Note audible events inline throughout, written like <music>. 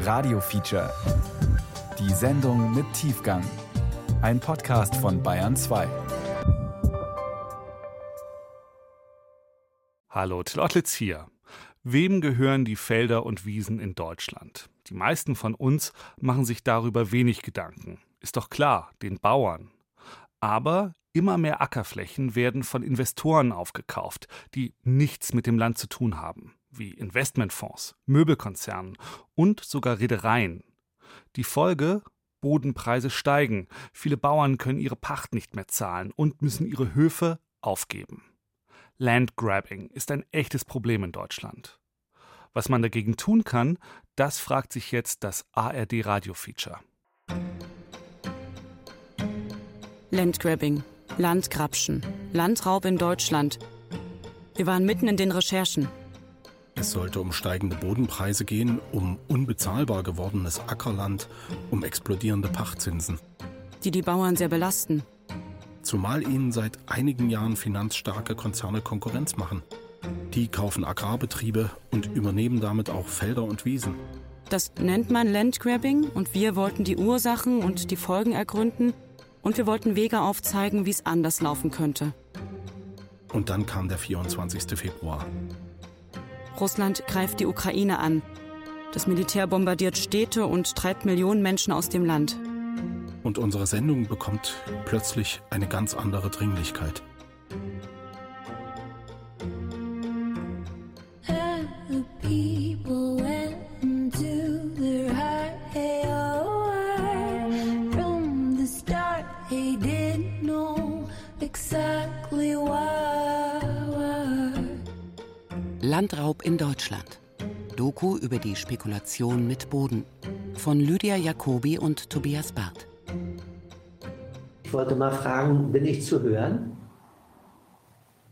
Radio Feature. Die Sendung mit Tiefgang. Ein Podcast von Bayern 2. Hallo, Till Ottlitz hier. Wem gehören die Felder und Wiesen in Deutschland? Die meisten von uns machen sich darüber wenig Gedanken. Ist doch klar, den Bauern. Aber immer mehr Ackerflächen werden von Investoren aufgekauft, die nichts mit dem Land zu tun haben, wie Investmentfonds, Möbelkonzernen und sogar Reedereien. Die Folge Bodenpreise steigen, viele Bauern können ihre Pacht nicht mehr zahlen und müssen ihre Höfe aufgeben. Landgrabbing ist ein echtes Problem in Deutschland. Was man dagegen tun kann, das fragt sich jetzt das ARD Radio Feature. Landgrabbing, Landgrabschen, Landraub in Deutschland. Wir waren mitten in den Recherchen. Es sollte um steigende Bodenpreise gehen, um unbezahlbar gewordenes Ackerland, um explodierende Pachtzinsen. Die die Bauern sehr belasten. Zumal ihnen seit einigen Jahren finanzstarke Konzerne Konkurrenz machen. Die kaufen Agrarbetriebe und übernehmen damit auch Felder und Wiesen. Das nennt man Landgrabbing und wir wollten die Ursachen und die Folgen ergründen und wir wollten Wege aufzeigen, wie es anders laufen könnte. Und dann kam der 24. Februar. Russland greift die Ukraine an. Das Militär bombardiert Städte und treibt Millionen Menschen aus dem Land. Und unsere Sendung bekommt plötzlich eine ganz andere Dringlichkeit. Über die Spekulation mit Boden von Lydia Jacobi und Tobias Barth. Ich wollte mal fragen, bin ich zu hören?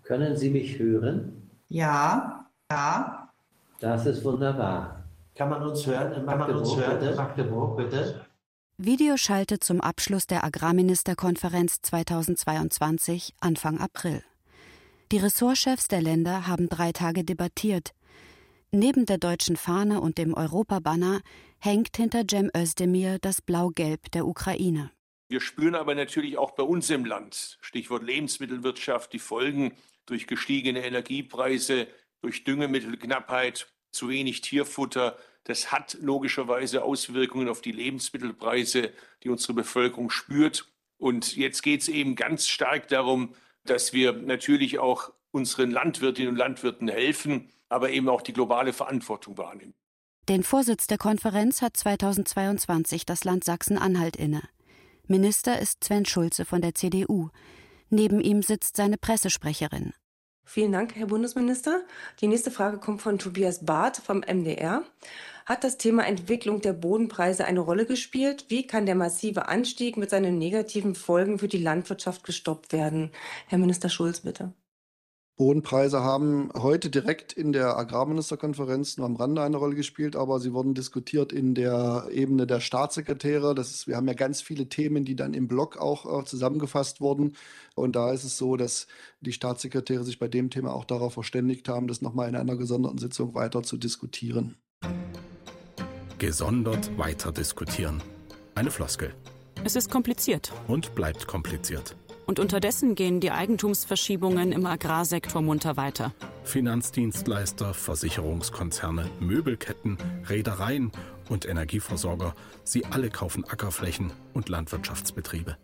Können Sie mich hören? Ja, ja. Das ist wunderbar. Kann man uns hören in Magdeburg, uns hören bitte? Magdeburg, bitte? Videoschalte zum Abschluss der Agrarministerkonferenz 2022 Anfang April. Die Ressortchefs der Länder haben drei Tage debattiert. Neben der deutschen Fahne und dem Europabanner hängt hinter Cem Özdemir das Blau-Gelb der Ukraine. Wir spüren aber natürlich auch bei uns im Land, Stichwort Lebensmittelwirtschaft, die Folgen durch gestiegene Energiepreise, durch Düngemittelknappheit, zu wenig Tierfutter. Das hat logischerweise Auswirkungen auf die Lebensmittelpreise, die unsere Bevölkerung spürt. Und jetzt geht es eben ganz stark darum, dass wir natürlich auch unseren Landwirtinnen und Landwirten helfen, aber eben auch die globale Verantwortung wahrnehmen. Den Vorsitz der Konferenz hat 2022 das Land Sachsen-Anhalt inne. Minister ist Sven Schulze von der CDU. Neben ihm sitzt seine Pressesprecherin. Vielen Dank, Herr Bundesminister. Die nächste Frage kommt von Tobias Barth vom MDR. Hat das Thema Entwicklung der Bodenpreise eine Rolle gespielt? Wie kann der massive Anstieg mit seinen negativen Folgen für die Landwirtschaft gestoppt werden? Herr Minister Schulz, bitte. Bodenpreise haben heute direkt in der Agrarministerkonferenz nur am Rande eine Rolle gespielt, aber sie wurden diskutiert in der Ebene der Staatssekretäre. Das ist, wir haben ja ganz viele Themen, die dann im Block auch äh, zusammengefasst wurden. Und da ist es so, dass die Staatssekretäre sich bei dem Thema auch darauf verständigt haben, das nochmal in einer gesonderten Sitzung weiter zu diskutieren. Gesondert weiter diskutieren. Eine Floskel. Es ist kompliziert. Und bleibt kompliziert. Und unterdessen gehen die Eigentumsverschiebungen im Agrarsektor munter weiter. Finanzdienstleister, Versicherungskonzerne, Möbelketten, Reedereien und Energieversorger, sie alle kaufen Ackerflächen und Landwirtschaftsbetriebe.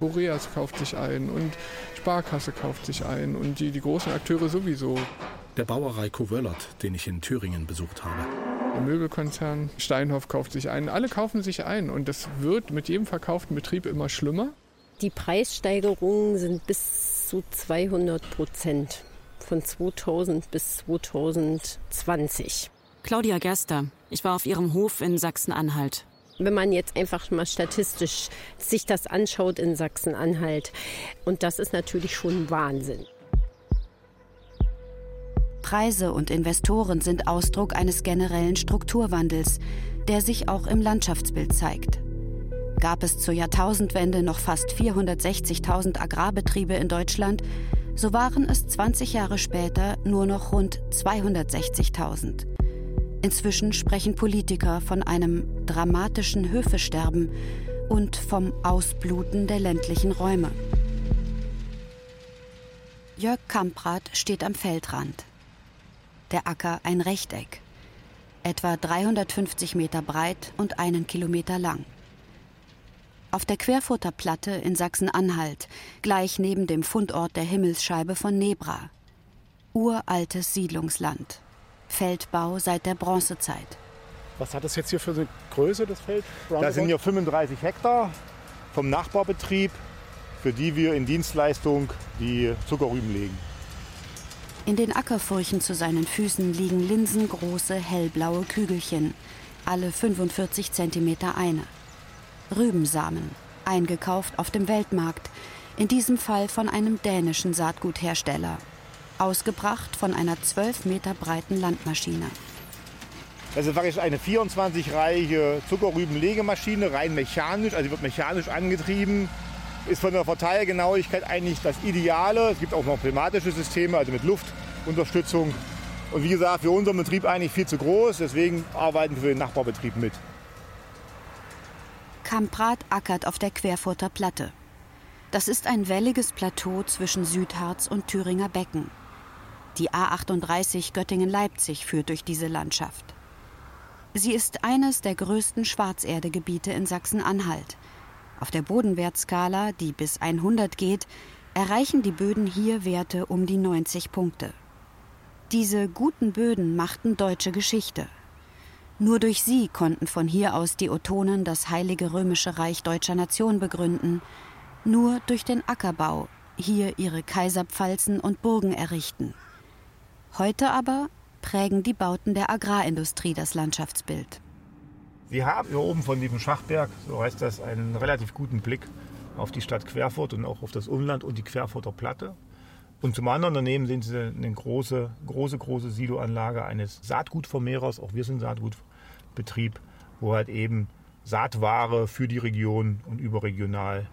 Boreas kauft sich ein und Sparkasse kauft sich ein und die, die großen Akteure sowieso. Der Bauer Reiko Wöllert, den ich in Thüringen besucht habe. Der Möbelkonzern Steinhoff kauft sich ein. Alle kaufen sich ein und das wird mit jedem verkauften Betrieb immer schlimmer. Die Preissteigerungen sind bis zu 200 Prozent von 2000 bis 2020. Claudia Gerster, ich war auf ihrem Hof in Sachsen-Anhalt. Wenn man jetzt einfach mal statistisch sich das anschaut in Sachsen-Anhalt, und das ist natürlich schon Wahnsinn. Preise und Investoren sind Ausdruck eines generellen Strukturwandels, der sich auch im Landschaftsbild zeigt gab es zur Jahrtausendwende noch fast 460.000 Agrarbetriebe in Deutschland, so waren es 20 Jahre später nur noch rund 260.000. Inzwischen sprechen Politiker von einem dramatischen Höfesterben und vom Ausbluten der ländlichen Räume. Jörg Kamprad steht am Feldrand. Der Acker ein Rechteck, etwa 350 Meter breit und einen Kilometer lang. Auf der Querfurter Platte in Sachsen-Anhalt, gleich neben dem Fundort der Himmelsscheibe von Nebra. Uraltes Siedlungsland. Feldbau seit der Bronzezeit. Was hat das jetzt hier für eine Größe, das Feld? Da sind hier 35 Hektar vom Nachbarbetrieb, für die wir in Dienstleistung die Zuckerrüben legen. In den Ackerfurchen zu seinen Füßen liegen linsengroße hellblaue Kügelchen, alle 45 Zentimeter eine. Rübensamen, eingekauft auf dem Weltmarkt, in diesem Fall von einem dänischen Saatguthersteller, ausgebracht von einer 12 Meter breiten Landmaschine. Das ist wirklich eine 24-reihe Zuckerrübenlegemaschine, rein mechanisch, also wird mechanisch angetrieben. Ist von der Verteilgenauigkeit eigentlich das Ideale. Es gibt auch noch pneumatische Systeme, also mit Luftunterstützung. Und wie gesagt, für unseren Betrieb eigentlich viel zu groß, deswegen arbeiten wir für den Nachbarbetrieb mit. Kamprat ackert auf der Querfurter Platte. Das ist ein welliges Plateau zwischen Südharz und Thüringer Becken. Die A38 Göttingen-Leipzig führt durch diese Landschaft. Sie ist eines der größten Schwarzerdegebiete in Sachsen-Anhalt. Auf der Bodenwertskala, die bis 100 geht, erreichen die Böden hier Werte um die 90 Punkte. Diese guten Böden machten deutsche Geschichte. Nur durch sie konnten von hier aus die Otonen das Heilige Römische Reich deutscher Nation begründen. Nur durch den Ackerbau hier ihre Kaiserpfalzen und Burgen errichten. Heute aber prägen die Bauten der Agrarindustrie das Landschaftsbild. Sie haben hier oben von diesem Schachberg, so heißt das, einen relativ guten Blick auf die Stadt Querfurt und auch auf das Umland und die Querfurter Platte. Und zum anderen daneben sehen Sie eine große, große, große Siloanlage eines Saatgutvermehrers. Auch wir sind Saatgutbetrieb, wo halt eben Saatware für die Region und überregional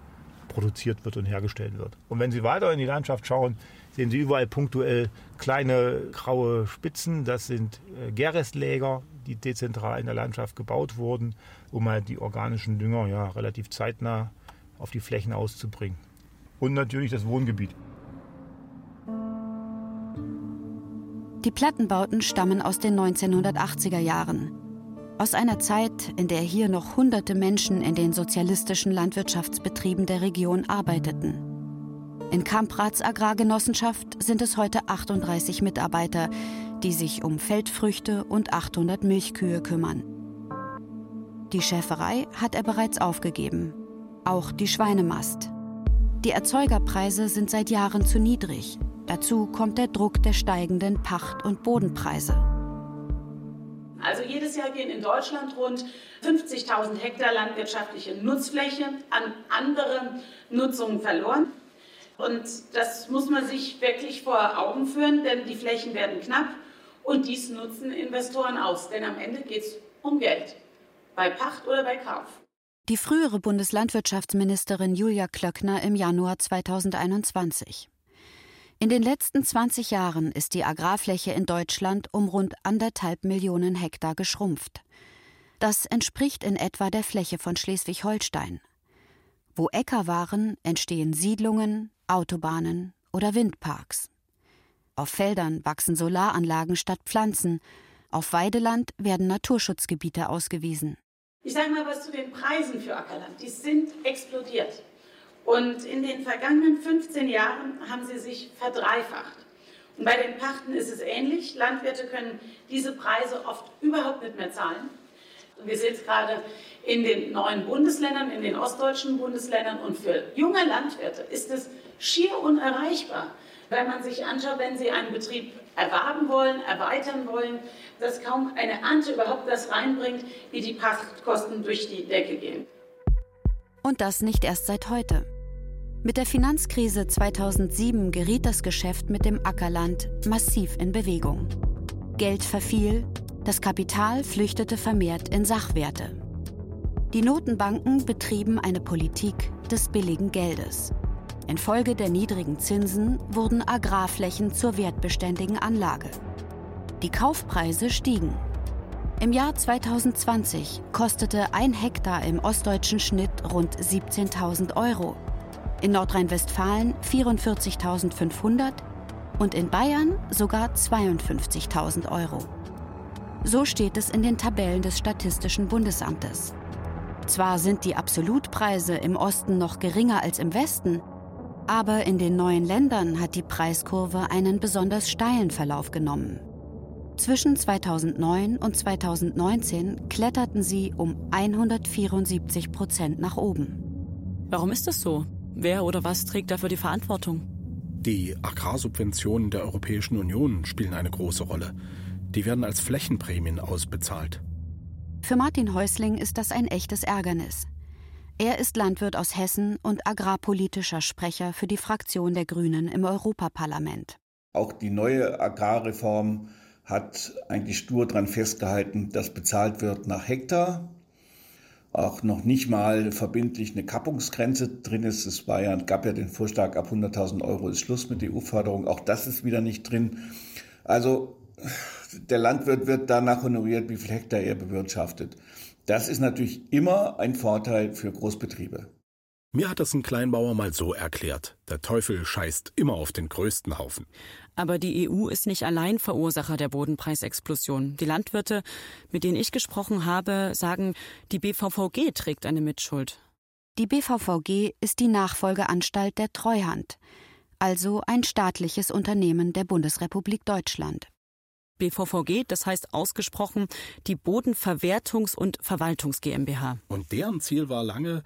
produziert wird und hergestellt wird. Und wenn Sie weiter in die Landschaft schauen, sehen Sie überall punktuell kleine graue Spitzen. Das sind äh, Gerestläger, die dezentral in der Landschaft gebaut wurden, um halt die organischen Dünger ja, relativ zeitnah auf die Flächen auszubringen. Und natürlich das Wohngebiet. Die Plattenbauten stammen aus den 1980er Jahren. Aus einer Zeit, in der hier noch hunderte Menschen in den sozialistischen Landwirtschaftsbetrieben der Region arbeiteten. In Kamprats Agrargenossenschaft sind es heute 38 Mitarbeiter, die sich um Feldfrüchte und 800 Milchkühe kümmern. Die Schäferei hat er bereits aufgegeben, auch die Schweinemast. Die Erzeugerpreise sind seit Jahren zu niedrig, Dazu kommt der Druck der steigenden Pacht- und Bodenpreise. Also jedes Jahr gehen in Deutschland rund 50.000 Hektar landwirtschaftliche Nutzfläche an andere Nutzungen verloren. Und das muss man sich wirklich vor Augen führen, denn die Flächen werden knapp und dies nutzen Investoren aus. Denn am Ende geht es um Geld, bei Pacht oder bei Kauf. Die frühere Bundeslandwirtschaftsministerin Julia Klöckner im Januar 2021. In den letzten 20 Jahren ist die Agrarfläche in Deutschland um rund anderthalb Millionen Hektar geschrumpft. Das entspricht in etwa der Fläche von Schleswig-Holstein. Wo Äcker waren, entstehen Siedlungen, Autobahnen oder Windparks. Auf Feldern wachsen Solaranlagen statt Pflanzen, auf Weideland werden Naturschutzgebiete ausgewiesen. Ich sage mal was zu den Preisen für Ackerland. Die sind explodiert. Und in den vergangenen 15 Jahren haben sie sich verdreifacht. Und bei den Pachten ist es ähnlich. Landwirte können diese Preise oft überhaupt nicht mehr zahlen. Wir sehen es gerade in den neuen Bundesländern, in den ostdeutschen Bundesländern. Und für junge Landwirte ist es schier unerreichbar, wenn man sich anschaut, wenn sie einen Betrieb erwerben wollen, erweitern wollen, dass kaum eine Ernte überhaupt das reinbringt, wie die Pachtkosten durch die Decke gehen. Und das nicht erst seit heute. Mit der Finanzkrise 2007 geriet das Geschäft mit dem Ackerland massiv in Bewegung. Geld verfiel, das Kapital flüchtete vermehrt in Sachwerte. Die Notenbanken betrieben eine Politik des billigen Geldes. Infolge der niedrigen Zinsen wurden Agrarflächen zur wertbeständigen Anlage. Die Kaufpreise stiegen. Im Jahr 2020 kostete ein Hektar im ostdeutschen Schnitt rund 17.000 Euro, in Nordrhein-Westfalen 44.500 und in Bayern sogar 52.000 Euro. So steht es in den Tabellen des Statistischen Bundesamtes. Zwar sind die Absolutpreise im Osten noch geringer als im Westen, aber in den neuen Ländern hat die Preiskurve einen besonders steilen Verlauf genommen. Zwischen 2009 und 2019 kletterten sie um 174 Prozent nach oben. Warum ist das so? Wer oder was trägt dafür die Verantwortung? Die Agrarsubventionen der Europäischen Union spielen eine große Rolle. Die werden als Flächenprämien ausbezahlt. Für Martin Häusling ist das ein echtes Ärgernis. Er ist Landwirt aus Hessen und agrarpolitischer Sprecher für die Fraktion der Grünen im Europaparlament. Auch die neue Agrarreform hat eigentlich stur daran festgehalten, dass bezahlt wird nach Hektar. Auch noch nicht mal verbindlich eine Kappungsgrenze drin ist. Es war ja, gab ja den Vorschlag, ab 100.000 Euro ist Schluss mit der EU-Förderung. Auch das ist wieder nicht drin. Also der Landwirt wird danach honoriert, wie viel Hektar er bewirtschaftet. Das ist natürlich immer ein Vorteil für Großbetriebe. Mir hat das ein Kleinbauer mal so erklärt. Der Teufel scheißt immer auf den größten Haufen. Aber die EU ist nicht allein Verursacher der Bodenpreisexplosion. Die Landwirte, mit denen ich gesprochen habe, sagen, die BVVG trägt eine Mitschuld. Die BVVG ist die Nachfolgeanstalt der Treuhand, also ein staatliches Unternehmen der Bundesrepublik Deutschland. BVVG, das heißt ausgesprochen die Bodenverwertungs- und Verwaltungs GmbH. Und deren Ziel war lange,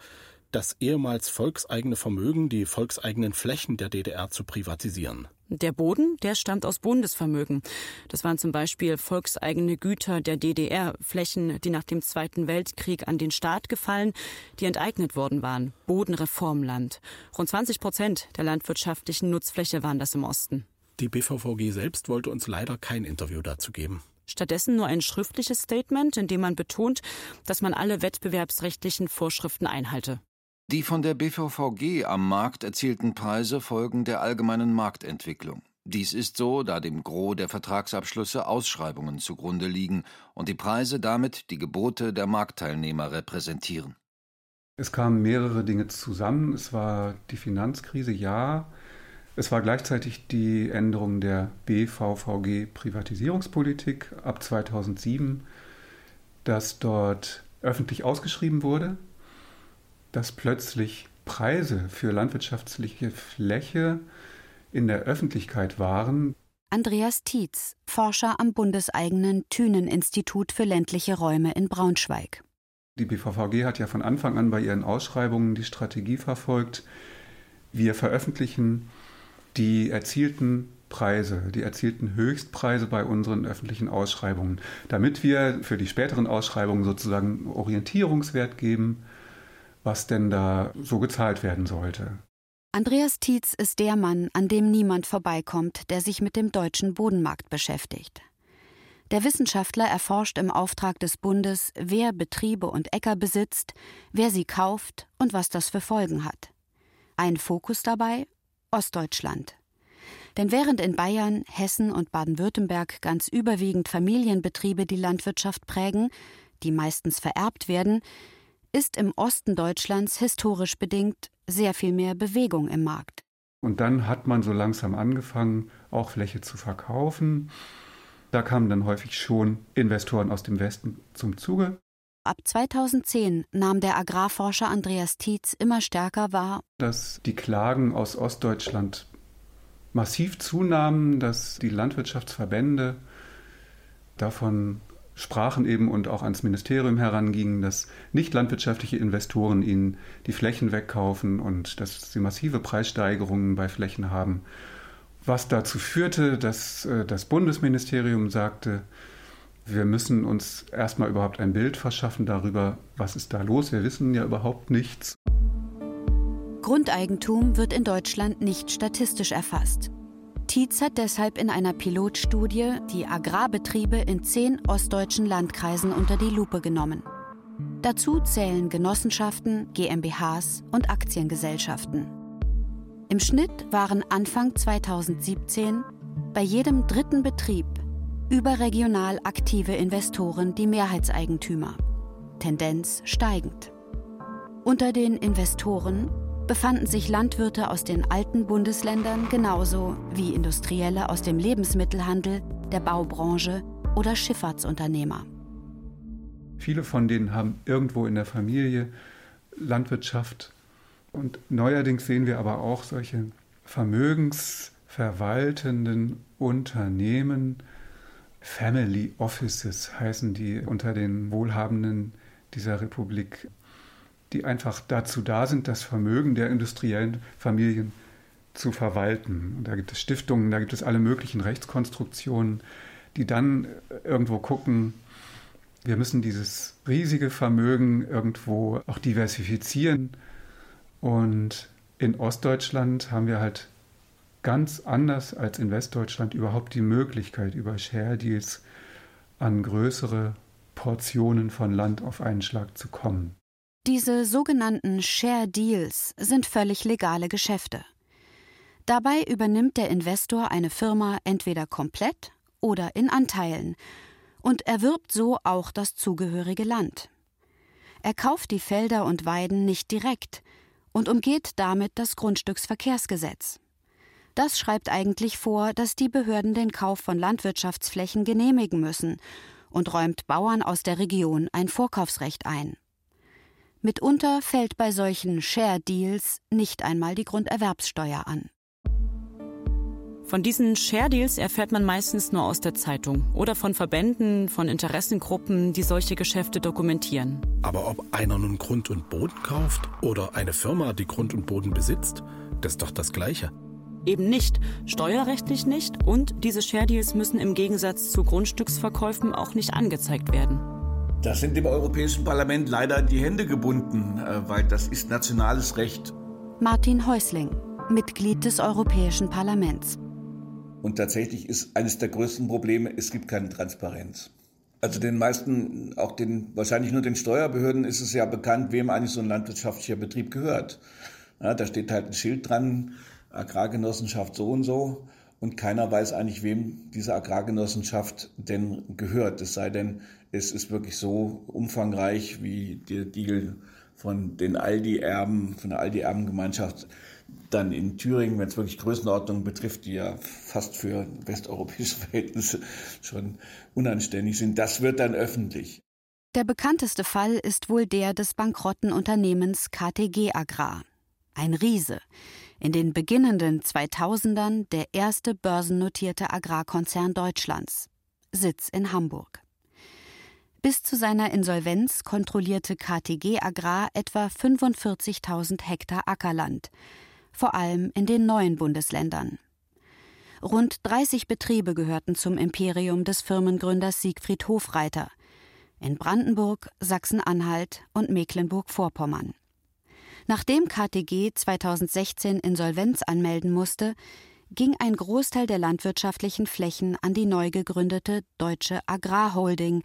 das ehemals volkseigene Vermögen, die volkseigenen Flächen der DDR zu privatisieren. Der Boden, der stammt aus Bundesvermögen. Das waren zum Beispiel volkseigene Güter der DDR, Flächen, die nach dem Zweiten Weltkrieg an den Staat gefallen, die enteignet worden waren. Bodenreformland. Rund 20 Prozent der landwirtschaftlichen Nutzfläche waren das im Osten. Die BVVG selbst wollte uns leider kein Interview dazu geben. Stattdessen nur ein schriftliches Statement, in dem man betont, dass man alle wettbewerbsrechtlichen Vorschriften einhalte. Die von der BVVG am Markt erzielten Preise folgen der allgemeinen Marktentwicklung. Dies ist so, da dem Gros der Vertragsabschlüsse Ausschreibungen zugrunde liegen und die Preise damit die Gebote der Marktteilnehmer repräsentieren. Es kamen mehrere Dinge zusammen. Es war die Finanzkrise, ja. Es war gleichzeitig die Änderung der BVVG Privatisierungspolitik ab 2007, dass dort öffentlich ausgeschrieben wurde dass plötzlich Preise für landwirtschaftliche Fläche in der Öffentlichkeit waren. Andreas Tietz, Forscher am bundeseigenen Thünen-Institut für ländliche Räume in Braunschweig. Die BVVG hat ja von Anfang an bei ihren Ausschreibungen die Strategie verfolgt, wir veröffentlichen die erzielten Preise, die erzielten Höchstpreise bei unseren öffentlichen Ausschreibungen, damit wir für die späteren Ausschreibungen sozusagen Orientierungswert geben was denn da so gezahlt werden sollte. Andreas Tietz ist der Mann, an dem niemand vorbeikommt, der sich mit dem deutschen Bodenmarkt beschäftigt. Der Wissenschaftler erforscht im Auftrag des Bundes, wer Betriebe und Äcker besitzt, wer sie kauft und was das für Folgen hat. Ein Fokus dabei Ostdeutschland. Denn während in Bayern, Hessen und Baden-Württemberg ganz überwiegend Familienbetriebe die Landwirtschaft prägen, die meistens vererbt werden, ist im Osten Deutschlands historisch bedingt sehr viel mehr Bewegung im Markt. Und dann hat man so langsam angefangen, auch Fläche zu verkaufen. Da kamen dann häufig schon Investoren aus dem Westen zum Zuge. Ab 2010 nahm der Agrarforscher Andreas Tietz immer stärker wahr, dass die Klagen aus Ostdeutschland massiv zunahmen, dass die Landwirtschaftsverbände davon sprachen eben und auch ans Ministerium herangingen, dass nicht landwirtschaftliche Investoren ihnen die Flächen wegkaufen und dass sie massive Preissteigerungen bei Flächen haben. Was dazu führte, dass äh, das Bundesministerium sagte, wir müssen uns erstmal überhaupt ein Bild verschaffen darüber, was ist da los. Wir wissen ja überhaupt nichts. Grundeigentum wird in Deutschland nicht statistisch erfasst. Tietz hat deshalb in einer Pilotstudie die Agrarbetriebe in zehn ostdeutschen Landkreisen unter die Lupe genommen. Dazu zählen Genossenschaften, GmbHs und Aktiengesellschaften. Im Schnitt waren Anfang 2017 bei jedem dritten Betrieb Überregional aktive Investoren die Mehrheitseigentümer. Tendenz steigend. Unter den Investoren befanden sich Landwirte aus den alten Bundesländern genauso wie Industrielle aus dem Lebensmittelhandel, der Baubranche oder Schifffahrtsunternehmer. Viele von denen haben irgendwo in der Familie Landwirtschaft. Und neuerdings sehen wir aber auch solche vermögensverwaltenden Unternehmen, Family Offices heißen die unter den Wohlhabenden dieser Republik, die einfach dazu da sind, das Vermögen der industriellen Familien zu verwalten. Und da gibt es Stiftungen, da gibt es alle möglichen Rechtskonstruktionen, die dann irgendwo gucken, wir müssen dieses riesige Vermögen irgendwo auch diversifizieren. Und in Ostdeutschland haben wir halt ganz anders als in Westdeutschland überhaupt die Möglichkeit, über Share Deals an größere Portionen von Land auf einen Schlag zu kommen. Diese sogenannten Share Deals sind völlig legale Geschäfte. Dabei übernimmt der Investor eine Firma entweder komplett oder in Anteilen und erwirbt so auch das zugehörige Land. Er kauft die Felder und Weiden nicht direkt und umgeht damit das Grundstücksverkehrsgesetz. Das schreibt eigentlich vor, dass die Behörden den Kauf von Landwirtschaftsflächen genehmigen müssen und räumt Bauern aus der Region ein Vorkaufsrecht ein. Mitunter fällt bei solchen Share Deals nicht einmal die Grunderwerbssteuer an. Von diesen Share Deals erfährt man meistens nur aus der Zeitung oder von Verbänden, von Interessengruppen, die solche Geschäfte dokumentieren. Aber ob einer nun Grund und Boden kauft oder eine Firma, die Grund und Boden besitzt, das ist doch das Gleiche. Eben nicht, steuerrechtlich nicht und diese Share Deals müssen im Gegensatz zu Grundstücksverkäufen auch nicht angezeigt werden. Das sind dem Europäischen Parlament leider die Hände gebunden, äh, weil das ist nationales Recht. Martin Häusling, Mitglied des Europäischen Parlaments. Und tatsächlich ist eines der größten Probleme, es gibt keine Transparenz. Also den meisten, auch den, wahrscheinlich nur den Steuerbehörden ist es ja bekannt, wem eigentlich so ein landwirtschaftlicher Betrieb gehört. Ja, da steht halt ein Schild dran, Agrargenossenschaft so und so. Und keiner weiß eigentlich, wem diese Agrargenossenschaft denn gehört. Es sei denn, es ist wirklich so umfangreich wie der Deal von den Aldi-Erben, von der Aldi-Erbengemeinschaft dann in Thüringen, wenn es wirklich Größenordnungen betrifft, die ja fast für westeuropäische <laughs> Verhältnisse schon unanständig sind, das wird dann öffentlich. Der bekannteste Fall ist wohl der des bankrotten Unternehmens KTG Agrar. Ein Riese. In den beginnenden 2000ern der erste börsennotierte Agrarkonzern Deutschlands. Sitz in Hamburg. Bis zu seiner Insolvenz kontrollierte KTG Agrar etwa 45.000 Hektar Ackerland, vor allem in den neuen Bundesländern. Rund 30 Betriebe gehörten zum Imperium des Firmengründers Siegfried Hofreiter in Brandenburg, Sachsen-Anhalt und Mecklenburg-Vorpommern. Nachdem KTG 2016 Insolvenz anmelden musste, ging ein Großteil der landwirtschaftlichen Flächen an die neu gegründete Deutsche Agrarholding,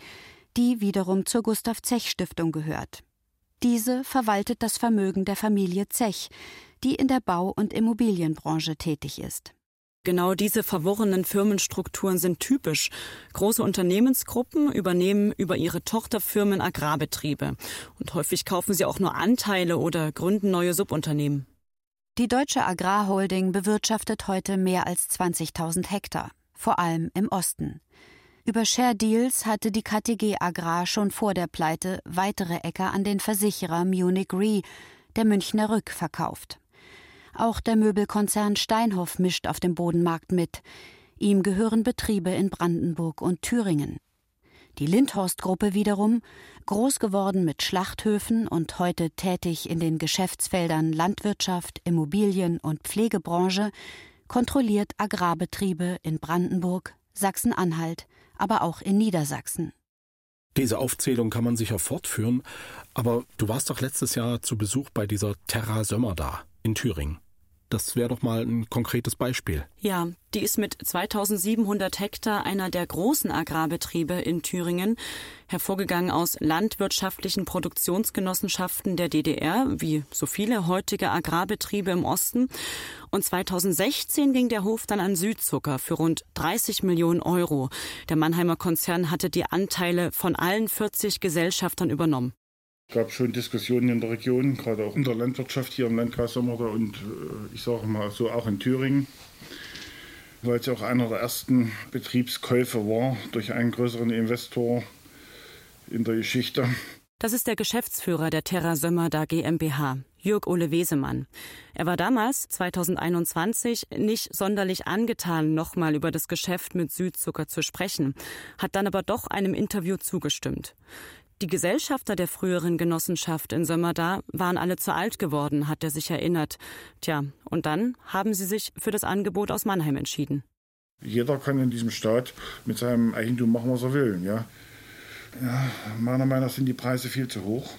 die wiederum zur Gustav Zech Stiftung gehört. Diese verwaltet das Vermögen der Familie Zech, die in der Bau- und Immobilienbranche tätig ist. Genau diese verworrenen Firmenstrukturen sind typisch. Große Unternehmensgruppen übernehmen über ihre Tochterfirmen Agrarbetriebe. Und häufig kaufen sie auch nur Anteile oder gründen neue Subunternehmen. Die Deutsche Agrarholding bewirtschaftet heute mehr als 20.000 Hektar, vor allem im Osten. Über Share Deals hatte die KTG Agrar schon vor der Pleite weitere Äcker an den Versicherer Munich Re, der Münchner Rück, verkauft. Auch der Möbelkonzern Steinhoff mischt auf dem Bodenmarkt mit. Ihm gehören Betriebe in Brandenburg und Thüringen. Die Lindhorst-Gruppe wiederum, groß geworden mit Schlachthöfen und heute tätig in den Geschäftsfeldern Landwirtschaft, Immobilien und Pflegebranche, kontrolliert Agrarbetriebe in Brandenburg, Sachsen-Anhalt, aber auch in Niedersachsen. Diese Aufzählung kann man sicher fortführen, aber du warst doch letztes Jahr zu Besuch bei dieser Terra Sömmer da in Thüringen. Das wäre doch mal ein konkretes Beispiel. Ja, die ist mit 2700 Hektar einer der großen Agrarbetriebe in Thüringen, hervorgegangen aus landwirtschaftlichen Produktionsgenossenschaften der DDR, wie so viele heutige Agrarbetriebe im Osten. Und 2016 ging der Hof dann an Südzucker für rund 30 Millionen Euro. Der Mannheimer Konzern hatte die Anteile von allen 40 Gesellschaftern übernommen. Gab schon Diskussionen in der Region, gerade auch in der Landwirtschaft hier im Landkreis Sommerda und äh, ich sage mal so auch in Thüringen, weil es auch einer der ersten Betriebskäufe war durch einen größeren Investor in der Geschichte. Das ist der Geschäftsführer der Terra Sömmerda GmbH, Jörg Ole Wesemann. Er war damals, 2021, nicht sonderlich angetan, nochmal über das Geschäft mit Südzucker zu sprechen, hat dann aber doch einem Interview zugestimmt. Die Gesellschafter der früheren Genossenschaft in Sömmerda waren alle zu alt geworden, hat er sich erinnert. Tja, und dann haben sie sich für das Angebot aus Mannheim entschieden. Jeder kann in diesem Staat mit seinem Eigentum machen, was er will. Ja? Ja, meiner Meinung nach sind die Preise viel zu hoch.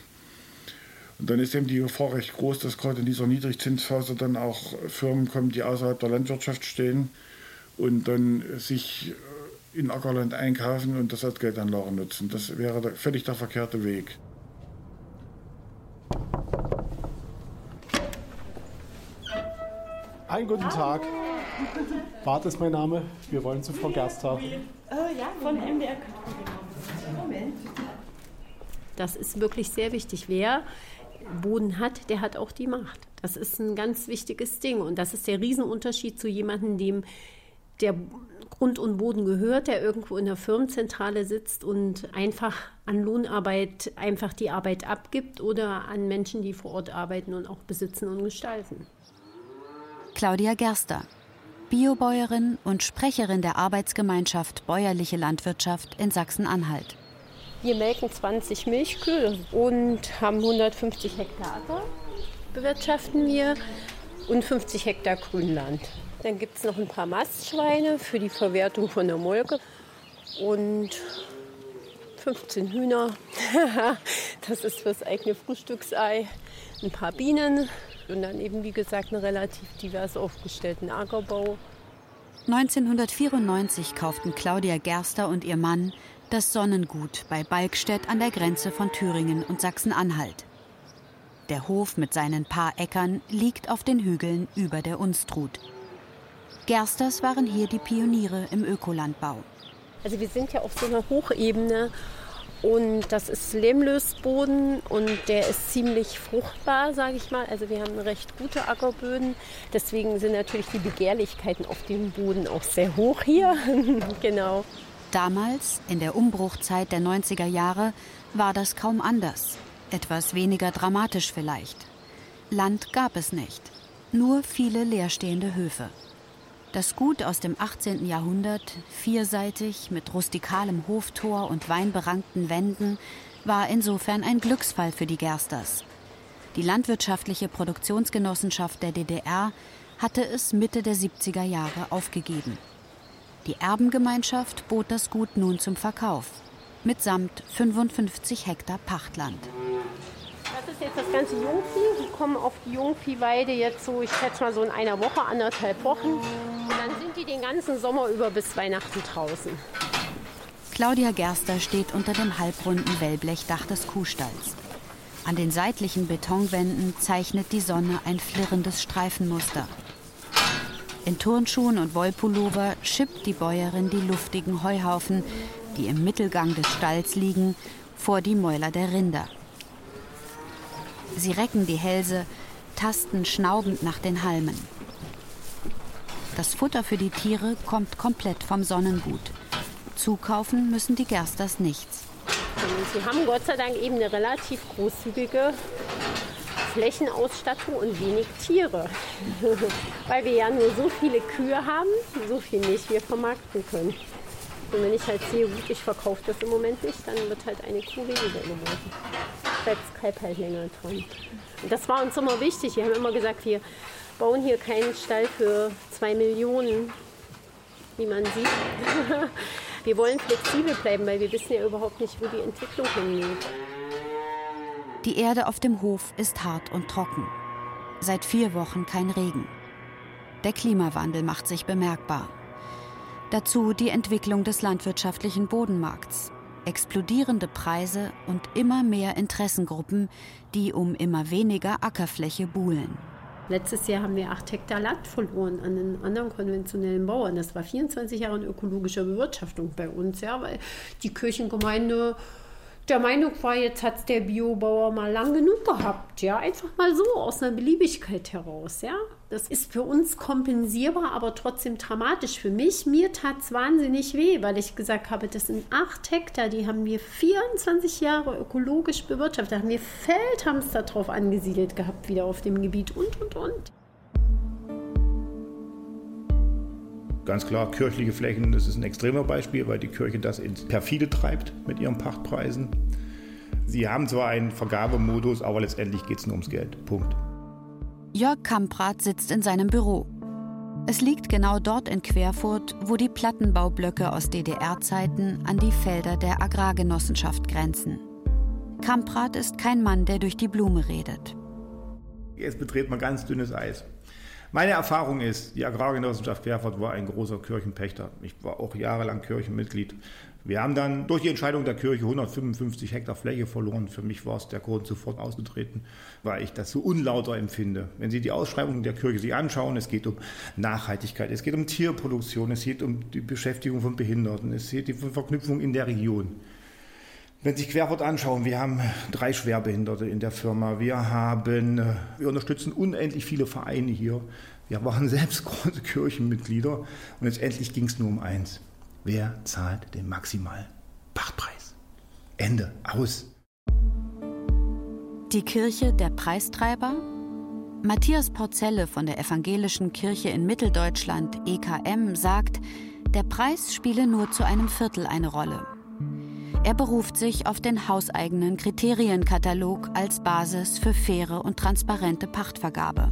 Und dann ist eben die Gefahr recht groß, dass gerade in dieser Niedrigzinsphase dann auch Firmen kommen, die außerhalb der Landwirtschaft stehen und dann sich in Ackerland einkaufen und das als Geldanlage nutzen. Das wäre der, völlig der verkehrte Weg. Einen guten Tag. Bart ist mein Name. Wir wollen zu Frau Gerster. Äh, ja, von MDR Moment. Das ist wirklich sehr wichtig. Wer Boden hat, der hat auch die Macht. Das ist ein ganz wichtiges Ding. Und das ist der Riesenunterschied zu jemandem, dem der Grund und Boden gehört, der irgendwo in der Firmenzentrale sitzt und einfach an Lohnarbeit einfach die Arbeit abgibt oder an Menschen, die vor Ort arbeiten und auch besitzen und gestalten. Claudia Gerster, Biobäuerin und Sprecherin der Arbeitsgemeinschaft Bäuerliche Landwirtschaft in Sachsen-Anhalt. Wir melken 20 Milchkühe und haben 150 Hektar Acker, bewirtschaften wir und 50 Hektar Grünland. Dann gibt es noch ein paar Mastschweine für die Verwertung von der Molke und 15 Hühner. <laughs> das ist fürs eigene Frühstücksei. Ein paar Bienen und dann eben, wie gesagt, einen relativ divers aufgestellten Ackerbau. 1994 kauften Claudia Gerster und ihr Mann das Sonnengut bei Balkstedt an der Grenze von Thüringen und Sachsen-Anhalt. Der Hof mit seinen paar Äckern liegt auf den Hügeln über der Unstrut. Gersters waren hier die Pioniere im Ökolandbau. Also wir sind ja auf so einer Hochebene und das ist Lehmlösboden und der ist ziemlich fruchtbar, sage ich mal. Also wir haben recht gute Ackerböden. Deswegen sind natürlich die Begehrlichkeiten auf dem Boden auch sehr hoch hier. <laughs> genau. Damals, in der Umbruchzeit der 90er Jahre, war das kaum anders. Etwas weniger dramatisch vielleicht. Land gab es nicht. Nur viele leerstehende Höfe. Das Gut aus dem 18. Jahrhundert, vierseitig mit rustikalem Hoftor und weinberankten Wänden, war insofern ein Glücksfall für die Gersters. Die landwirtschaftliche Produktionsgenossenschaft der DDR hatte es Mitte der 70er Jahre aufgegeben. Die Erbengemeinschaft bot das Gut nun zum Verkauf, mitsamt 55 Hektar Pachtland. Das ist jetzt das ganze Jungvieh. Die kommen auf die Jungviehweide jetzt so, ich schätze mal so in einer Woche, anderthalb Wochen. Die den ganzen Sommer über bis Weihnachten draußen. Claudia Gerster steht unter dem halbrunden Wellblechdach des Kuhstalls. An den seitlichen Betonwänden zeichnet die Sonne ein flirrendes Streifenmuster. In Turnschuhen und Wollpullover schippt die Bäuerin die luftigen Heuhaufen, die im Mittelgang des Stalls liegen, vor die Mäuler der Rinder. Sie recken die Hälse, tasten schnaubend nach den Halmen. Das Futter für die Tiere kommt komplett vom Sonnengut. Zukaufen müssen die Gersters nichts. Sie haben Gott sei Dank eben eine relativ großzügige Flächenausstattung und wenig Tiere. <laughs> Weil wir ja nur so viele Kühe haben, so viel Milch wir vermarkten können. Und wenn ich halt sehe, gut, ich verkaufe das im Moment nicht, dann wird halt eine Kuh weniger geboten. Bleibt Kalb halt länger dran. Das war uns immer wichtig. Wir haben immer gesagt, wir bauen hier keinen Stall für zwei Millionen, wie man sieht. <laughs> Wir wollen flexibel bleiben, weil wir wissen ja überhaupt nicht, wo die Entwicklung hingeht. Die Erde auf dem Hof ist hart und trocken. Seit vier Wochen kein Regen. Der Klimawandel macht sich bemerkbar. Dazu die Entwicklung des landwirtschaftlichen Bodenmarkts, explodierende Preise und immer mehr Interessengruppen, die um immer weniger Ackerfläche buhlen. Letztes Jahr haben wir acht Hektar Land verloren an einen anderen konventionellen Bauern. Das war 24 Jahre in ökologischer Bewirtschaftung bei uns, ja, weil die Kirchengemeinde der Meinung war, jetzt hat der Biobauer mal lang genug gehabt. Ja, einfach mal so aus einer Beliebigkeit heraus. Ja, das ist für uns kompensierbar, aber trotzdem dramatisch für mich. Mir tat es wahnsinnig weh, weil ich gesagt habe, das sind acht Hektar, die haben wir 24 Jahre ökologisch bewirtschaftet. Da haben wir Feldhamster drauf angesiedelt gehabt, wieder auf dem Gebiet und und und. Ganz klar, kirchliche Flächen, das ist ein extremer Beispiel, weil die Kirche das ins Perfide treibt mit ihren Pachtpreisen. Sie haben zwar einen Vergabemodus, aber letztendlich geht es nur ums Geld. Punkt. Jörg Kamprad sitzt in seinem Büro. Es liegt genau dort in Querfurt, wo die Plattenbaublöcke aus DDR-Zeiten an die Felder der Agrargenossenschaft grenzen. Kamprad ist kein Mann, der durch die Blume redet. Jetzt betritt man ganz dünnes Eis. Meine Erfahrung ist, die Agrargenossenschaft Querfurt war ein großer Kirchenpächter. Ich war auch jahrelang Kirchenmitglied. Wir haben dann durch die Entscheidung der Kirche 155 Hektar Fläche verloren. Für mich war es der Grund, sofort ausgetreten, weil ich das so unlauter empfinde. Wenn Sie die Ausschreibung der Kirche sich anschauen, es geht um Nachhaltigkeit, es geht um Tierproduktion, es geht um die Beschäftigung von Behinderten, es geht um Verknüpfung in der Region. Wenn Sie Querfurt anschauen, wir haben drei Schwerbehinderte in der Firma. Wir haben, äh, wir unterstützen unendlich viele Vereine hier. Wir waren <laughs> selbst große Kirchenmitglieder. Und letztendlich ging es nur um eins. Wer zahlt den maximalen Pachtpreis? Ende. Aus. Die Kirche der Preistreiber? Matthias Porzelle von der Evangelischen Kirche in Mitteldeutschland, EKM, sagt, der Preis spiele nur zu einem Viertel eine Rolle. Er beruft sich auf den hauseigenen Kriterienkatalog als Basis für faire und transparente Pachtvergabe.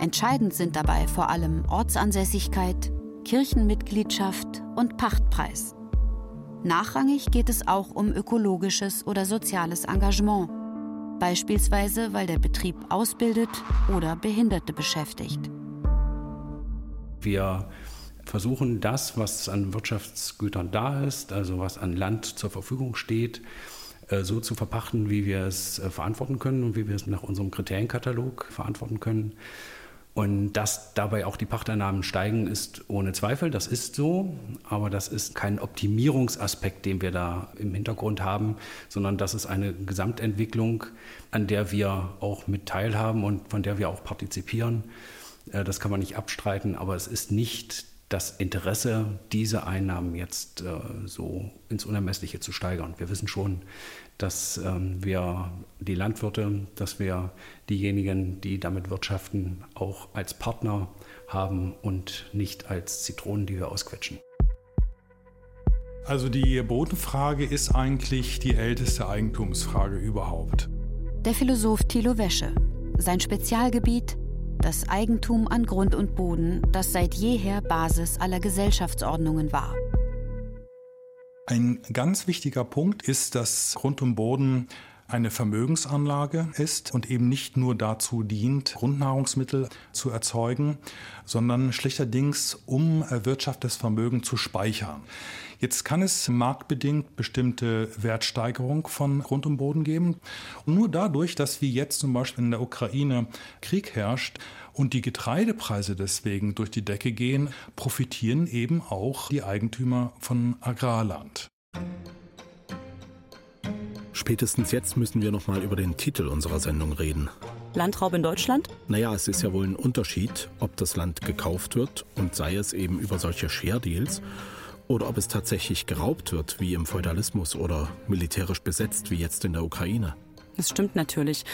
Entscheidend sind dabei vor allem Ortsansässigkeit, Kirchenmitgliedschaft und Pachtpreis. Nachrangig geht es auch um ökologisches oder soziales Engagement, beispielsweise weil der Betrieb ausbildet oder Behinderte beschäftigt. Wir versuchen das, was an Wirtschaftsgütern da ist, also was an Land zur Verfügung steht, äh, so zu verpachten, wie wir es äh, verantworten können und wie wir es nach unserem Kriterienkatalog verantworten können. Und dass dabei auch die Pachteinnahmen steigen, ist ohne Zweifel, das ist so, aber das ist kein Optimierungsaspekt, den wir da im Hintergrund haben, sondern das ist eine Gesamtentwicklung, an der wir auch mit teilhaben und von der wir auch partizipieren. Äh, das kann man nicht abstreiten, aber es ist nicht das Interesse, diese Einnahmen jetzt äh, so ins Unermessliche zu steigern. Wir wissen schon, dass ähm, wir die Landwirte, dass wir diejenigen, die damit wirtschaften, auch als Partner haben und nicht als Zitronen, die wir ausquetschen. Also die Bodenfrage ist eigentlich die älteste Eigentumsfrage überhaupt. Der Philosoph Thilo Wäsche. Sein Spezialgebiet das Eigentum an Grund und Boden, das seit jeher Basis aller Gesellschaftsordnungen war. Ein ganz wichtiger Punkt ist, dass Grund und Boden eine Vermögensanlage ist und eben nicht nur dazu dient, Grundnahrungsmittel zu erzeugen, sondern schlechterdings um erwirtschaftetes Vermögen zu speichern. Jetzt kann es marktbedingt bestimmte Wertsteigerung von Grund und Boden geben. Und nur dadurch, dass wie jetzt zum Beispiel in der Ukraine Krieg herrscht und die Getreidepreise deswegen durch die Decke gehen, profitieren eben auch die Eigentümer von Agrarland. Spätestens jetzt müssen wir noch mal über den Titel unserer Sendung reden. Landraub in Deutschland? Naja, es ist ja wohl ein Unterschied, ob das Land gekauft wird und sei es eben über solche Share Deals oder ob es tatsächlich geraubt wird, wie im Feudalismus oder militärisch besetzt, wie jetzt in der Ukraine. Das stimmt natürlich.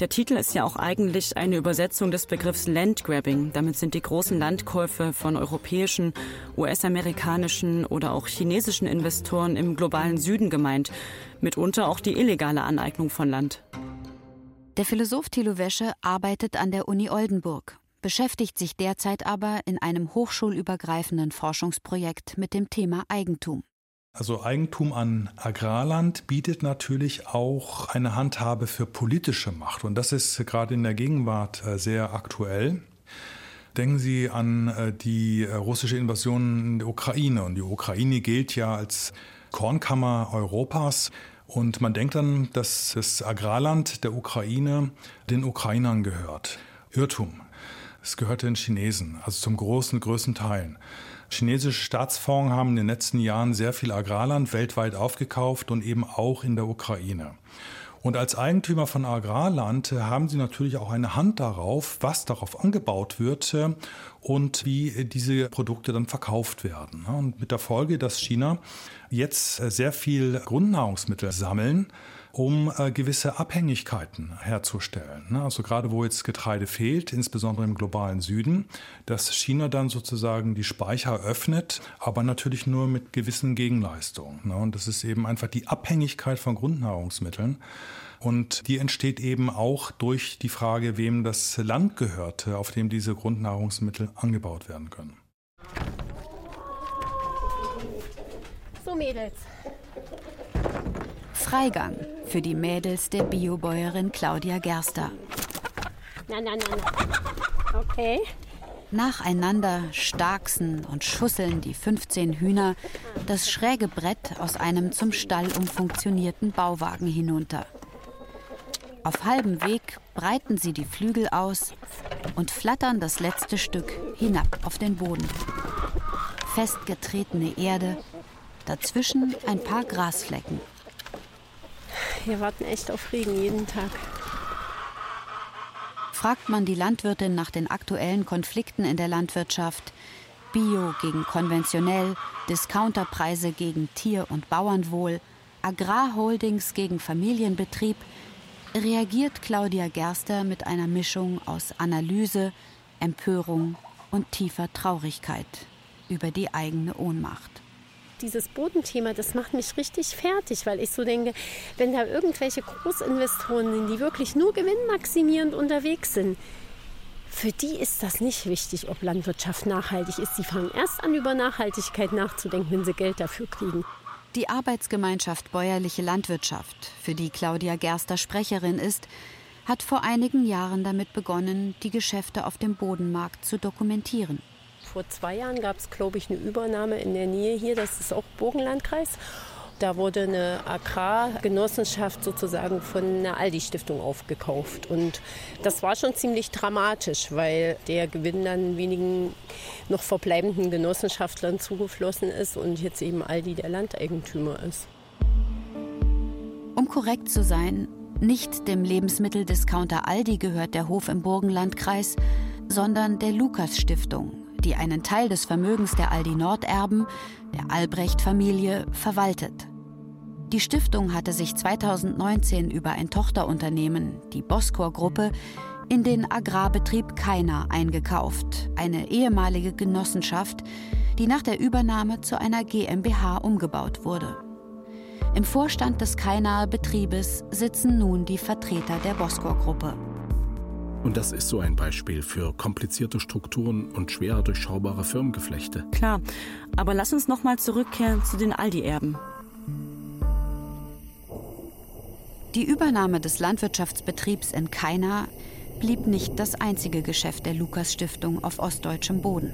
Der Titel ist ja auch eigentlich eine Übersetzung des Begriffs Landgrabbing. Damit sind die großen Landkäufe von europäischen, US-amerikanischen oder auch chinesischen Investoren im globalen Süden gemeint. Mitunter auch die illegale Aneignung von Land. Der Philosoph Thilo Wäsche arbeitet an der Uni Oldenburg beschäftigt sich derzeit aber in einem hochschulübergreifenden Forschungsprojekt mit dem Thema Eigentum. Also Eigentum an Agrarland bietet natürlich auch eine Handhabe für politische Macht. Und das ist gerade in der Gegenwart äh, sehr aktuell. Denken Sie an äh, die äh, russische Invasion in der Ukraine. Und die Ukraine gilt ja als Kornkammer Europas. Und man denkt dann, dass das Agrarland der Ukraine den Ukrainern gehört. Irrtum. Es gehört den Chinesen, also zum großen, größten Teilen. Chinesische Staatsfonds haben in den letzten Jahren sehr viel Agrarland weltweit aufgekauft und eben auch in der Ukraine. Und als Eigentümer von Agrarland äh, haben sie natürlich auch eine Hand darauf, was darauf angebaut wird äh, und wie äh, diese Produkte dann verkauft werden. Und mit der Folge, dass China jetzt sehr viel Grundnahrungsmittel sammeln, um äh, gewisse Abhängigkeiten herzustellen. Ne? Also gerade wo jetzt Getreide fehlt, insbesondere im globalen Süden, dass China dann sozusagen die Speicher öffnet, aber natürlich nur mit gewissen Gegenleistungen. Ne? Und das ist eben einfach die Abhängigkeit von Grundnahrungsmitteln. Und die entsteht eben auch durch die Frage, wem das Land gehört, auf dem diese Grundnahrungsmittel angebaut werden können. So Mädels, Freigang für die Mädels der Biobäuerin Claudia Gerster. Na, na, na, na. Okay. Nacheinander starksen und schusseln die 15 Hühner das schräge Brett aus einem zum Stall umfunktionierten Bauwagen hinunter. Auf halbem Weg breiten sie die Flügel aus und flattern das letzte Stück hinab auf den Boden. Festgetretene Erde, dazwischen ein paar Grasflecken. Wir warten echt auf Regen jeden Tag. Fragt man die Landwirtin nach den aktuellen Konflikten in der Landwirtschaft, Bio gegen konventionell, Discounterpreise gegen Tier- und Bauernwohl, Agrarholdings gegen Familienbetrieb, reagiert Claudia Gerster mit einer Mischung aus Analyse, Empörung und tiefer Traurigkeit über die eigene Ohnmacht dieses Bodenthema, das macht mich richtig fertig, weil ich so denke, wenn da irgendwelche Großinvestoren sind, die wirklich nur gewinnmaximierend unterwegs sind, für die ist das nicht wichtig, ob Landwirtschaft nachhaltig ist. Sie fangen erst an, über Nachhaltigkeit nachzudenken, wenn sie Geld dafür kriegen. Die Arbeitsgemeinschaft Bäuerliche Landwirtschaft, für die Claudia Gerster Sprecherin ist, hat vor einigen Jahren damit begonnen, die Geschäfte auf dem Bodenmarkt zu dokumentieren vor zwei Jahren gab es, glaube ich, eine Übernahme in der Nähe hier, das ist auch Burgenlandkreis. Da wurde eine Agrargenossenschaft sozusagen von einer Aldi-Stiftung aufgekauft. Und das war schon ziemlich dramatisch, weil der Gewinn dann wenigen noch verbleibenden Genossenschaftlern zugeflossen ist und jetzt eben Aldi der Landeigentümer ist. Um korrekt zu sein, nicht dem Lebensmitteldiscounter Aldi gehört der Hof im Burgenlandkreis, sondern der Lukas Stiftung, die einen Teil des Vermögens der Aldi Norderben, der Albrecht-Familie, verwaltet. Die Stiftung hatte sich 2019 über ein Tochterunternehmen, die Boskor-Gruppe, in den Agrarbetrieb Keiner eingekauft, eine ehemalige Genossenschaft, die nach der Übernahme zu einer GmbH umgebaut wurde. Im Vorstand des Keinaer Betriebes sitzen nun die Vertreter der Boskor-Gruppe. Und das ist so ein Beispiel für komplizierte Strukturen und schwer durchschaubare Firmengeflechte. Klar, aber lass uns noch mal zurückkehren zu den Aldi-Erben. Die Übernahme des Landwirtschaftsbetriebs in Kaina blieb nicht das einzige Geschäft der Lukas Stiftung auf ostdeutschem Boden.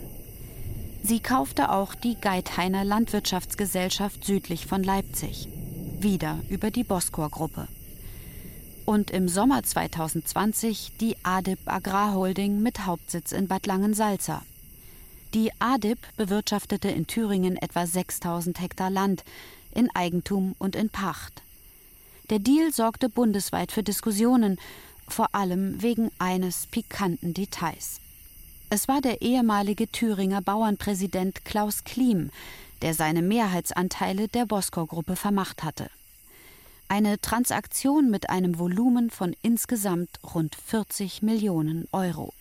Sie kaufte auch die Geithainer Landwirtschaftsgesellschaft südlich von Leipzig, wieder über die Boskor-Gruppe und im Sommer 2020 die ADIP Agrarholding mit Hauptsitz in Bad Langensalza. Die ADIP bewirtschaftete in Thüringen etwa 6000 Hektar Land in Eigentum und in Pacht. Der Deal sorgte bundesweit für Diskussionen, vor allem wegen eines pikanten Details. Es war der ehemalige Thüringer Bauernpräsident Klaus Klim, der seine Mehrheitsanteile der Boskor-Gruppe vermacht hatte. Eine Transaktion mit einem Volumen von insgesamt rund 40 Millionen Euro.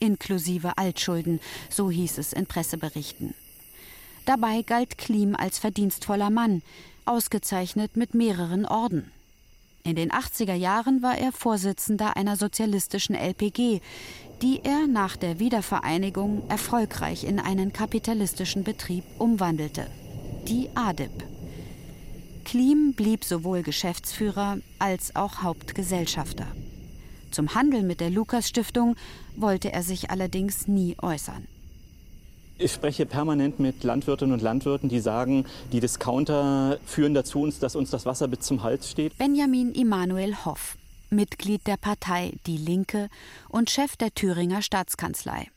Inklusive Altschulden, so hieß es in Presseberichten. Dabei galt Klim als verdienstvoller Mann, ausgezeichnet mit mehreren Orden. In den 80er Jahren war er Vorsitzender einer sozialistischen LPG, die er nach der Wiedervereinigung erfolgreich in einen kapitalistischen Betrieb umwandelte. Die ADIP. Klim blieb sowohl Geschäftsführer als auch Hauptgesellschafter. Zum Handel mit der Lukas Stiftung wollte er sich allerdings nie äußern. Ich spreche permanent mit Landwirtinnen und Landwirten, die sagen, die Discounter führen dazu, dass uns das Wasser bis zum Hals steht. Benjamin Immanuel Hoff, Mitglied der Partei Die Linke und Chef der Thüringer Staatskanzlei.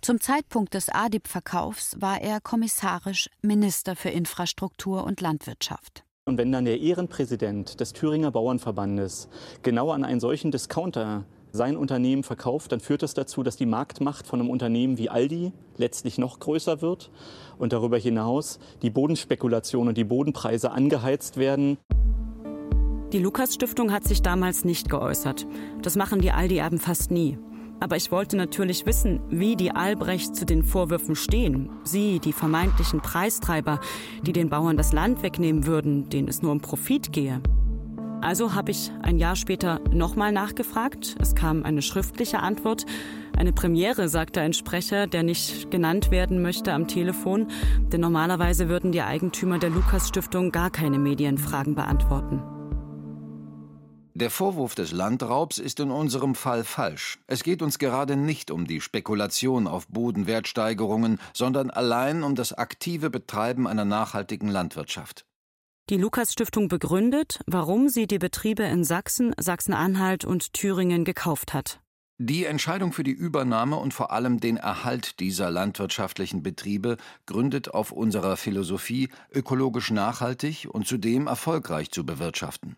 Zum Zeitpunkt des ADIP-Verkaufs war er kommissarisch Minister für Infrastruktur und Landwirtschaft. Und wenn dann der Ehrenpräsident des Thüringer Bauernverbandes genau an einen solchen Discounter sein Unternehmen verkauft, dann führt das dazu, dass die Marktmacht von einem Unternehmen wie Aldi letztlich noch größer wird und darüber hinaus die Bodenspekulation und die Bodenpreise angeheizt werden. Die Lukas Stiftung hat sich damals nicht geäußert. Das machen die Aldi-Erben fast nie. Aber ich wollte natürlich wissen, wie die Albrecht zu den Vorwürfen stehen. Sie, die vermeintlichen Preistreiber, die den Bauern das Land wegnehmen würden, denen es nur um Profit gehe. Also habe ich ein Jahr später nochmal nachgefragt. Es kam eine schriftliche Antwort. Eine Premiere, sagte ein Sprecher, der nicht genannt werden möchte am Telefon. Denn normalerweise würden die Eigentümer der Lukas Stiftung gar keine Medienfragen beantworten. Der Vorwurf des Landraubs ist in unserem Fall falsch. Es geht uns gerade nicht um die Spekulation auf Bodenwertsteigerungen, sondern allein um das aktive Betreiben einer nachhaltigen Landwirtschaft. Die Lukas Stiftung begründet, warum sie die Betriebe in Sachsen, Sachsen-Anhalt und Thüringen gekauft hat. Die Entscheidung für die Übernahme und vor allem den Erhalt dieser landwirtschaftlichen Betriebe gründet auf unserer Philosophie, ökologisch nachhaltig und zudem erfolgreich zu bewirtschaften.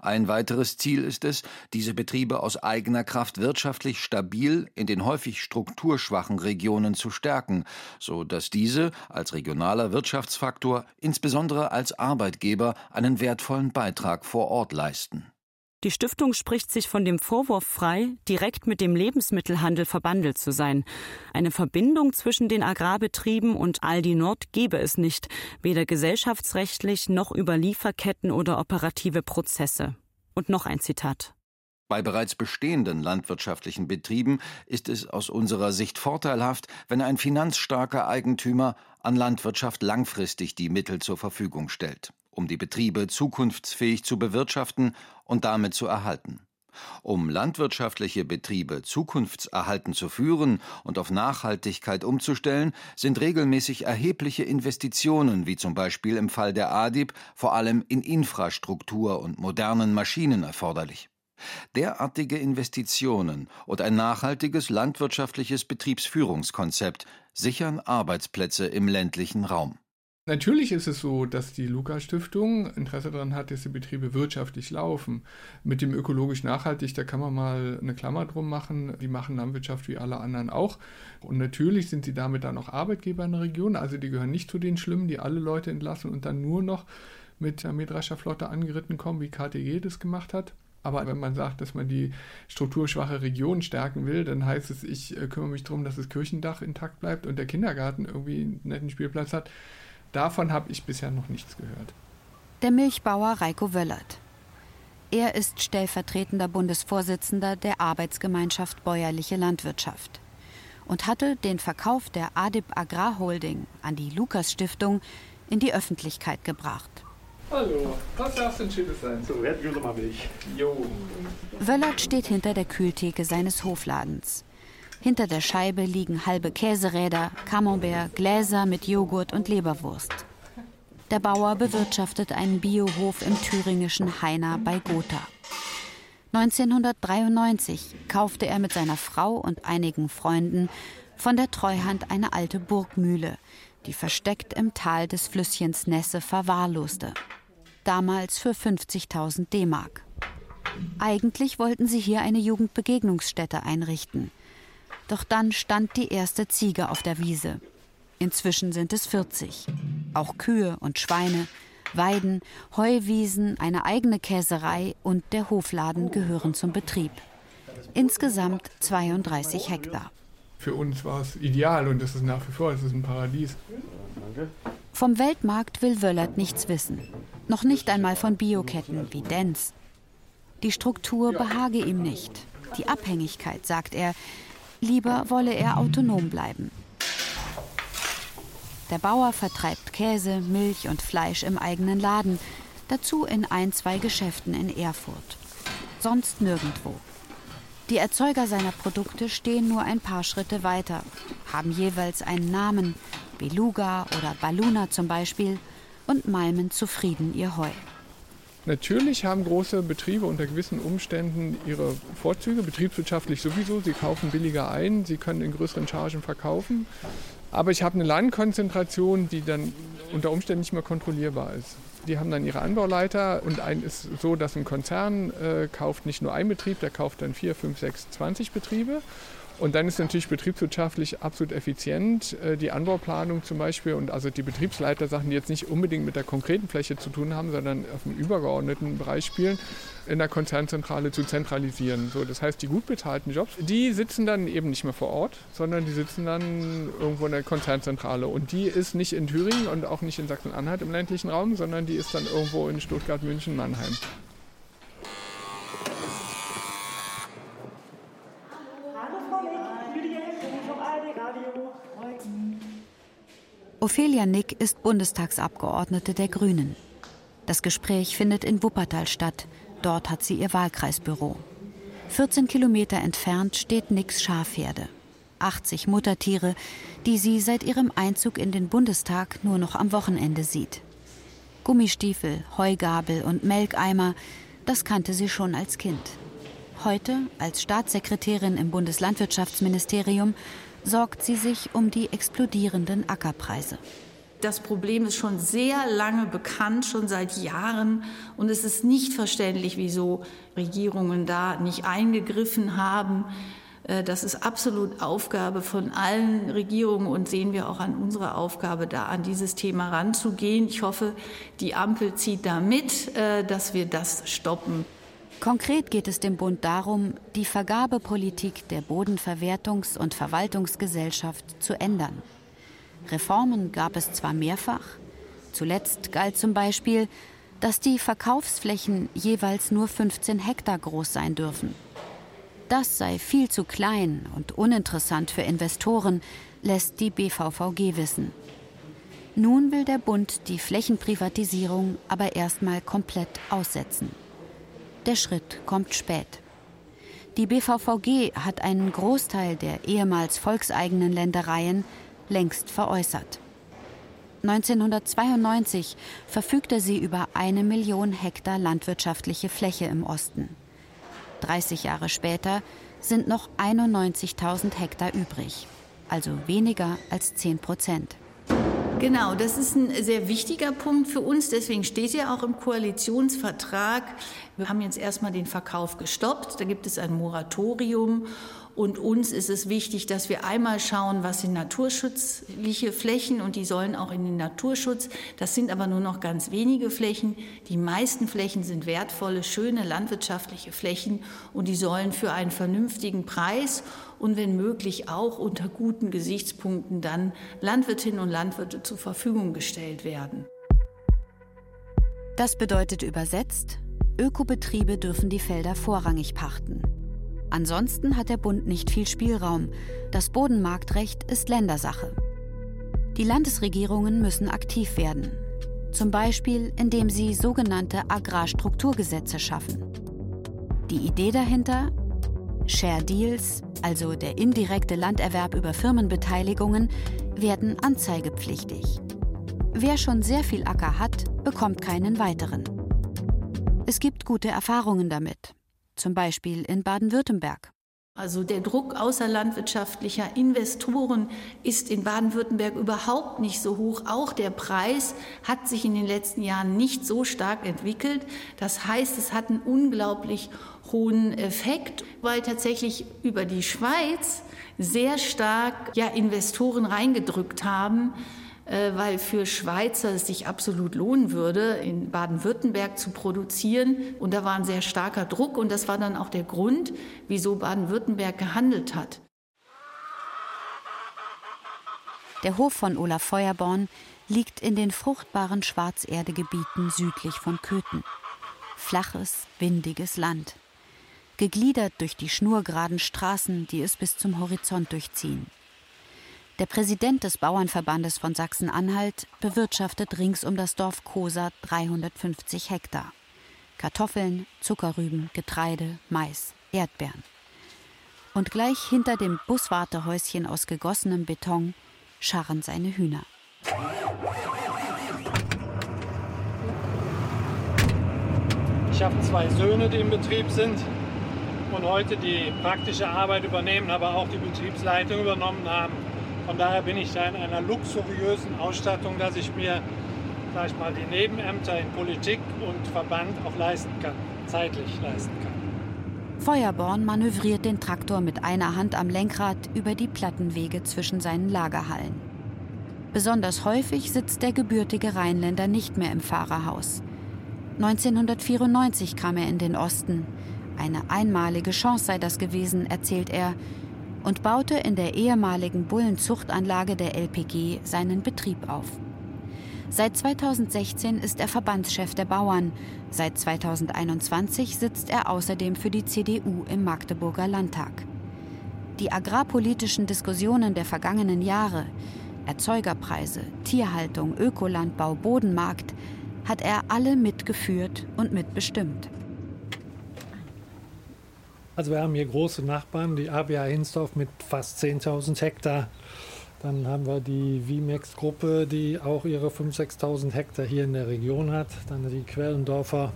Ein weiteres Ziel ist es, diese Betriebe aus eigener Kraft wirtschaftlich stabil in den häufig strukturschwachen Regionen zu stärken, so dass diese als regionaler Wirtschaftsfaktor, insbesondere als Arbeitgeber, einen wertvollen Beitrag vor Ort leisten. Die Stiftung spricht sich von dem Vorwurf frei, direkt mit dem Lebensmittelhandel verbandelt zu sein. Eine Verbindung zwischen den Agrarbetrieben und Aldi Nord gebe es nicht, weder gesellschaftsrechtlich noch über Lieferketten oder operative Prozesse. Und noch ein Zitat. Bei bereits bestehenden landwirtschaftlichen Betrieben ist es aus unserer Sicht vorteilhaft, wenn ein finanzstarker Eigentümer an Landwirtschaft langfristig die Mittel zur Verfügung stellt um die Betriebe zukunftsfähig zu bewirtschaften und damit zu erhalten. Um landwirtschaftliche Betriebe zukunftserhalten zu führen und auf Nachhaltigkeit umzustellen, sind regelmäßig erhebliche Investitionen, wie zum Beispiel im Fall der ADIB, vor allem in Infrastruktur und modernen Maschinen erforderlich. Derartige Investitionen und ein nachhaltiges landwirtschaftliches Betriebsführungskonzept sichern Arbeitsplätze im ländlichen Raum. Natürlich ist es so, dass die Lukas-Stiftung Interesse daran hat, dass die Betriebe wirtschaftlich laufen. Mit dem ökologisch nachhaltig, da kann man mal eine Klammer drum machen. Die machen Landwirtschaft wie alle anderen auch. Und natürlich sind sie damit dann auch Arbeitgeber in der Region. Also die gehören nicht zu den Schlimmen, die alle Leute entlassen und dann nur noch mit der Mähdrescher Flotte angeritten kommen, wie KTG das gemacht hat. Aber wenn man sagt, dass man die strukturschwache Region stärken will, dann heißt es, ich äh, kümmere mich darum, dass das Kirchendach intakt bleibt und der Kindergarten irgendwie einen netten Spielplatz hat. Davon habe ich bisher noch nichts gehört. Der Milchbauer Reiko Wöllert. Er ist stellvertretender Bundesvorsitzender der Arbeitsgemeinschaft Bäuerliche Landwirtschaft und hatte den Verkauf der ADIP Agrarholding an die Lukas Stiftung in die Öffentlichkeit gebracht. Hallo, was darf denn Schönes sein? So, werden wir mal Milch. Jo. Wöllert steht hinter der Kühltheke seines Hofladens. Hinter der Scheibe liegen halbe Käseräder, Camembert, Gläser mit Joghurt und Leberwurst. Der Bauer bewirtschaftet einen Biohof im thüringischen Haina bei Gotha. 1993 kaufte er mit seiner Frau und einigen Freunden von der Treuhand eine alte Burgmühle, die versteckt im Tal des Flüsschens Nesse verwahrloste. Damals für 50.000 D-Mark. Eigentlich wollten sie hier eine Jugendbegegnungsstätte einrichten. Doch dann stand die erste Ziege auf der Wiese. Inzwischen sind es 40. Auch Kühe und Schweine, Weiden, Heuwiesen, eine eigene Käserei und der Hofladen gehören zum Betrieb. Insgesamt 32 Hektar. Für uns war es ideal und das ist nach wie vor, es ist ein Paradies. Vom Weltmarkt will Wöllert nichts wissen. Noch nicht einmal von Bioketten wie Dens. Die Struktur behage ihm nicht. Die Abhängigkeit, sagt er, Lieber wolle er autonom bleiben. Der Bauer vertreibt Käse, Milch und Fleisch im eigenen Laden, dazu in ein, zwei Geschäften in Erfurt. Sonst nirgendwo. Die Erzeuger seiner Produkte stehen nur ein paar Schritte weiter, haben jeweils einen Namen, Beluga oder Baluna zum Beispiel, und malmen zufrieden ihr Heu. Natürlich haben große Betriebe unter gewissen Umständen ihre Vorzüge, betriebswirtschaftlich sowieso. Sie kaufen billiger ein, sie können in größeren Chargen verkaufen. Aber ich habe eine Landkonzentration, die dann unter Umständen nicht mehr kontrollierbar ist. Die haben dann ihre Anbauleiter und ein ist so, dass ein Konzern äh, kauft nicht nur einen Betrieb, der kauft dann vier, fünf, sechs, zwanzig Betriebe und dann ist natürlich betriebswirtschaftlich absolut effizient äh, die Anbauplanung zum Beispiel und also die Betriebsleiter-Sachen, die jetzt nicht unbedingt mit der konkreten Fläche zu tun haben, sondern auf einem übergeordneten Bereich spielen, in der Konzernzentrale zu zentralisieren. So, das heißt, die gut bezahlten Jobs, die sitzen dann eben nicht mehr vor Ort, sondern die sitzen dann irgendwo in der Konzernzentrale. Und die ist nicht in Thüringen und auch nicht in Sachsen-Anhalt im ländlichen Raum, sondern die ist dann irgendwo in Stuttgart, München, Mannheim. Ophelia Nick ist Bundestagsabgeordnete der Grünen. Das Gespräch findet in Wuppertal statt. Dort hat sie ihr Wahlkreisbüro. 14 Kilometer entfernt steht Nicks Schafherde. 80 Muttertiere, die sie seit ihrem Einzug in den Bundestag nur noch am Wochenende sieht. Gummistiefel, Heugabel und Melkeimer, das kannte sie schon als Kind. Heute, als Staatssekretärin im Bundeslandwirtschaftsministerium, sorgt sie sich um die explodierenden Ackerpreise. Das Problem ist schon sehr lange bekannt, schon seit Jahren. Und es ist nicht verständlich, wieso Regierungen da nicht eingegriffen haben. Äh, das ist absolut Aufgabe von allen Regierungen und sehen wir auch an unserer Aufgabe, da an dieses Thema ranzugehen. Ich hoffe, die Ampel zieht da mit, äh, dass wir das stoppen. Konkret geht es dem Bund darum, die Vergabepolitik der Bodenverwertungs- und Verwaltungsgesellschaft zu ändern. Reformen gab es zwar mehrfach, zuletzt galt zum Beispiel, dass die Verkaufsflächen jeweils nur 15 Hektar groß sein dürfen. Das sei viel zu klein und uninteressant für Investoren, lässt die BVVG wissen. Nun will der Bund die Flächenprivatisierung aber erstmal komplett aussetzen. Der Schritt kommt spät. Die BVVG hat einen Großteil der ehemals volkseigenen Ländereien längst veräußert. 1992 verfügte sie über eine Million Hektar landwirtschaftliche Fläche im Osten. 30 Jahre später sind noch 91.000 Hektar übrig, also weniger als 10 Prozent. Genau, das ist ein sehr wichtiger Punkt für uns. Deswegen steht ja auch im Koalitionsvertrag, wir haben jetzt erstmal den Verkauf gestoppt. Da gibt es ein Moratorium. Und uns ist es wichtig, dass wir einmal schauen, was sind naturschutzliche Flächen und die sollen auch in den Naturschutz. Das sind aber nur noch ganz wenige Flächen. Die meisten Flächen sind wertvolle, schöne landwirtschaftliche Flächen und die sollen für einen vernünftigen Preis und wenn möglich auch unter guten Gesichtspunkten dann Landwirtinnen und Landwirte zur Verfügung gestellt werden. Das bedeutet übersetzt, Ökobetriebe dürfen die Felder vorrangig pachten. Ansonsten hat der Bund nicht viel Spielraum. Das Bodenmarktrecht ist Ländersache. Die Landesregierungen müssen aktiv werden. Zum Beispiel, indem sie sogenannte Agrarstrukturgesetze schaffen. Die Idee dahinter? Share Deals, also der indirekte Landerwerb über Firmenbeteiligungen, werden anzeigepflichtig. Wer schon sehr viel Acker hat, bekommt keinen weiteren. Es gibt gute Erfahrungen damit, zum Beispiel in Baden-Württemberg. Also der Druck außerlandwirtschaftlicher Investoren ist in Baden-Württemberg überhaupt nicht so hoch. Auch der Preis hat sich in den letzten Jahren nicht so stark entwickelt. Das heißt, es hat einen unglaublich hohen Effekt, weil tatsächlich über die Schweiz sehr stark ja, Investoren reingedrückt haben weil für Schweizer es sich absolut lohnen würde, in Baden-Württemberg zu produzieren. Und da war ein sehr starker Druck und das war dann auch der Grund, wieso Baden-Württemberg gehandelt hat. Der Hof von Olaf Feuerborn liegt in den fruchtbaren Schwarzerdegebieten südlich von Köthen. Flaches, windiges Land. Gegliedert durch die schnurgeraden Straßen, die es bis zum Horizont durchziehen. Der Präsident des Bauernverbandes von Sachsen-Anhalt bewirtschaftet rings um das Dorf Kosa 350 Hektar. Kartoffeln, Zuckerrüben, Getreide, Mais, Erdbeeren. Und gleich hinter dem Buswartehäuschen aus gegossenem Beton scharren seine Hühner. Ich habe zwei Söhne, die im Betrieb sind und heute die praktische Arbeit übernehmen, aber auch die Betriebsleitung übernommen haben. Von daher bin ich da in einer luxuriösen Ausstattung, dass ich mir sag ich mal, die Nebenämter in Politik und Verband auch leisten kann, zeitlich leisten kann. Feuerborn manövriert den Traktor mit einer Hand am Lenkrad über die Plattenwege zwischen seinen Lagerhallen. Besonders häufig sitzt der gebürtige Rheinländer nicht mehr im Fahrerhaus. 1994 kam er in den Osten. Eine einmalige Chance sei das gewesen, erzählt er, und baute in der ehemaligen Bullenzuchtanlage der LPG seinen Betrieb auf. Seit 2016 ist er Verbandschef der Bauern. Seit 2021 sitzt er außerdem für die CDU im Magdeburger Landtag. Die agrarpolitischen Diskussionen der vergangenen Jahre Erzeugerpreise, Tierhaltung, Ökolandbau, Bodenmarkt hat er alle mitgeführt und mitbestimmt. Also wir haben hier große Nachbarn, die ABA Hinsdorf mit fast 10.000 Hektar dann haben wir die Vimex-Gruppe, die auch ihre 5.000, 6.000 Hektar hier in der Region hat. Dann die Quellendorfer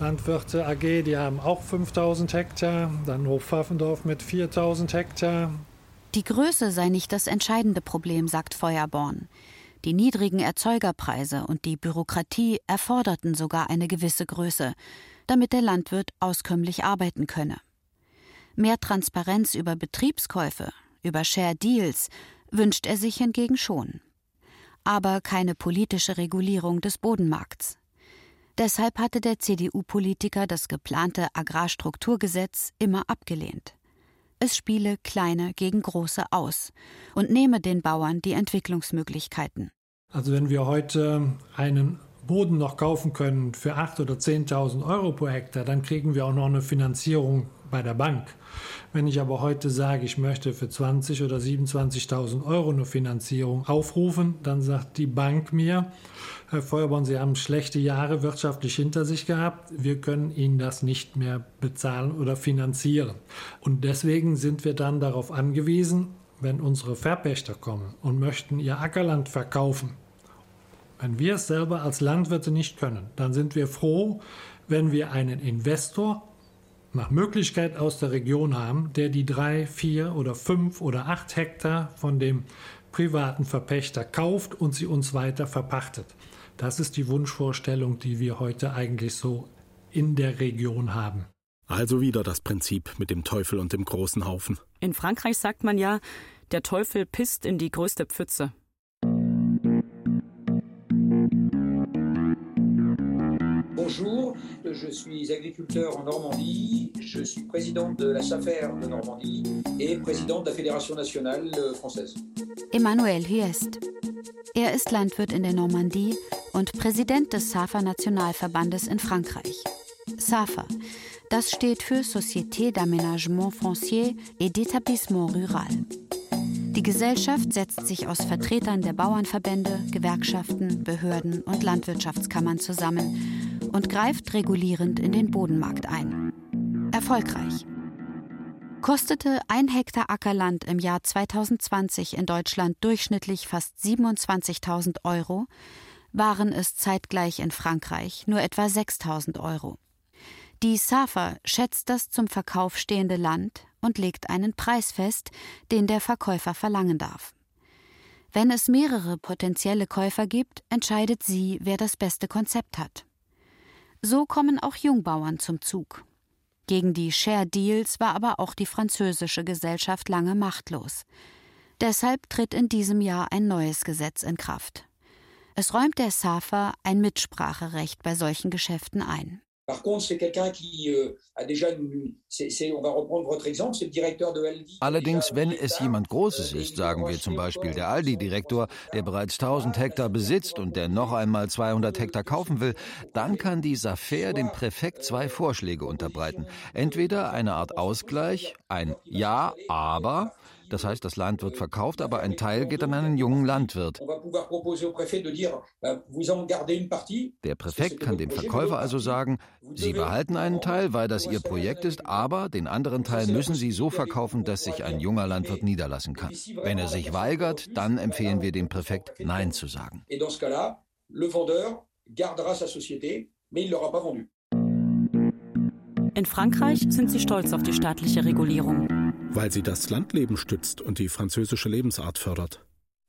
Landwirte AG, die haben auch 5.000 Hektar. Dann Hofpfaffendorf mit 4.000 Hektar. Die Größe sei nicht das entscheidende Problem, sagt Feuerborn. Die niedrigen Erzeugerpreise und die Bürokratie erforderten sogar eine gewisse Größe, damit der Landwirt auskömmlich arbeiten könne. Mehr Transparenz über Betriebskäufe, über Share Deals wünscht er sich hingegen schon. Aber keine politische Regulierung des Bodenmarkts. Deshalb hatte der CDU-Politiker das geplante Agrarstrukturgesetz immer abgelehnt. Es spiele kleine gegen große aus und nehme den Bauern die Entwicklungsmöglichkeiten. Also wenn wir heute einen Boden noch kaufen können für 8.000 oder 10.000 Euro pro Hektar, dann kriegen wir auch noch eine Finanzierung bei der Bank. Wenn ich aber heute sage, ich möchte für 20.000 oder 27.000 Euro eine Finanzierung aufrufen, dann sagt die Bank mir, Herr Feuerborn, Sie haben schlechte Jahre wirtschaftlich hinter sich gehabt. Wir können Ihnen das nicht mehr bezahlen oder finanzieren. Und deswegen sind wir dann darauf angewiesen, wenn unsere Verpächter kommen und möchten ihr Ackerland verkaufen, wenn wir es selber als Landwirte nicht können, dann sind wir froh, wenn wir einen Investor nach Möglichkeit aus der Region haben, der die drei, vier oder fünf oder acht Hektar von dem privaten Verpächter kauft und sie uns weiter verpachtet. Das ist die Wunschvorstellung, die wir heute eigentlich so in der Region haben. Also wieder das Prinzip mit dem Teufel und dem großen Haufen. In Frankreich sagt man ja, der Teufel pisst in die größte Pfütze. Je suis agriculteur en Normandie, je suis président de la SAFER de Normandie et président de la Fédération nationale française. Emmanuel Hyest. Er ist Landwirt in der Normandie und Präsident des SAFA Nationalverbandes in Frankreich. SAFA, das steht für Société d'Aménagement Foncier et d'Établissement Rural. Die Gesellschaft setzt sich aus Vertretern der Bauernverbände, Gewerkschaften, Behörden und Landwirtschaftskammern zusammen und greift regulierend in den Bodenmarkt ein. Erfolgreich. Kostete ein Hektar Ackerland im Jahr 2020 in Deutschland durchschnittlich fast 27.000 Euro, waren es zeitgleich in Frankreich nur etwa 6.000 Euro. Die SAFA schätzt das zum Verkauf stehende Land und legt einen Preis fest, den der Verkäufer verlangen darf. Wenn es mehrere potenzielle Käufer gibt, entscheidet sie, wer das beste Konzept hat. So kommen auch Jungbauern zum Zug. Gegen die Share Deals war aber auch die französische Gesellschaft lange machtlos. Deshalb tritt in diesem Jahr ein neues Gesetz in Kraft. Es räumt der SAFA ein Mitspracherecht bei solchen Geschäften ein. Par contre, c'est quelqu'un qui euh, a déjà une, c'est, on va reprendre votre exemple, c'est le directeur de Aldi. Allerdings, wenn es jemand Großes ist, sagen wir zum Beispiel der Aldi-Direktor, der bereits 1000 Hektar besitzt und der noch einmal 200 Hektar kaufen will, dann kann die Safair dem Präfekt zwei Vorschläge unterbreiten. Entweder eine Art Ausgleich, ein Ja, aber Das heißt, das Land wird verkauft, aber ein Teil geht an einen jungen Landwirt. Der Präfekt kann dem Verkäufer also sagen, Sie behalten einen Teil, weil das Ihr Projekt ist, aber den anderen Teil müssen Sie so verkaufen, dass sich ein junger Landwirt niederlassen kann. Wenn er sich weigert, dann empfehlen wir dem Präfekt, Nein zu sagen. In Frankreich sind sie stolz auf die staatliche Regulierung. Weil sie das Landleben stützt und die französische Lebensart fördert.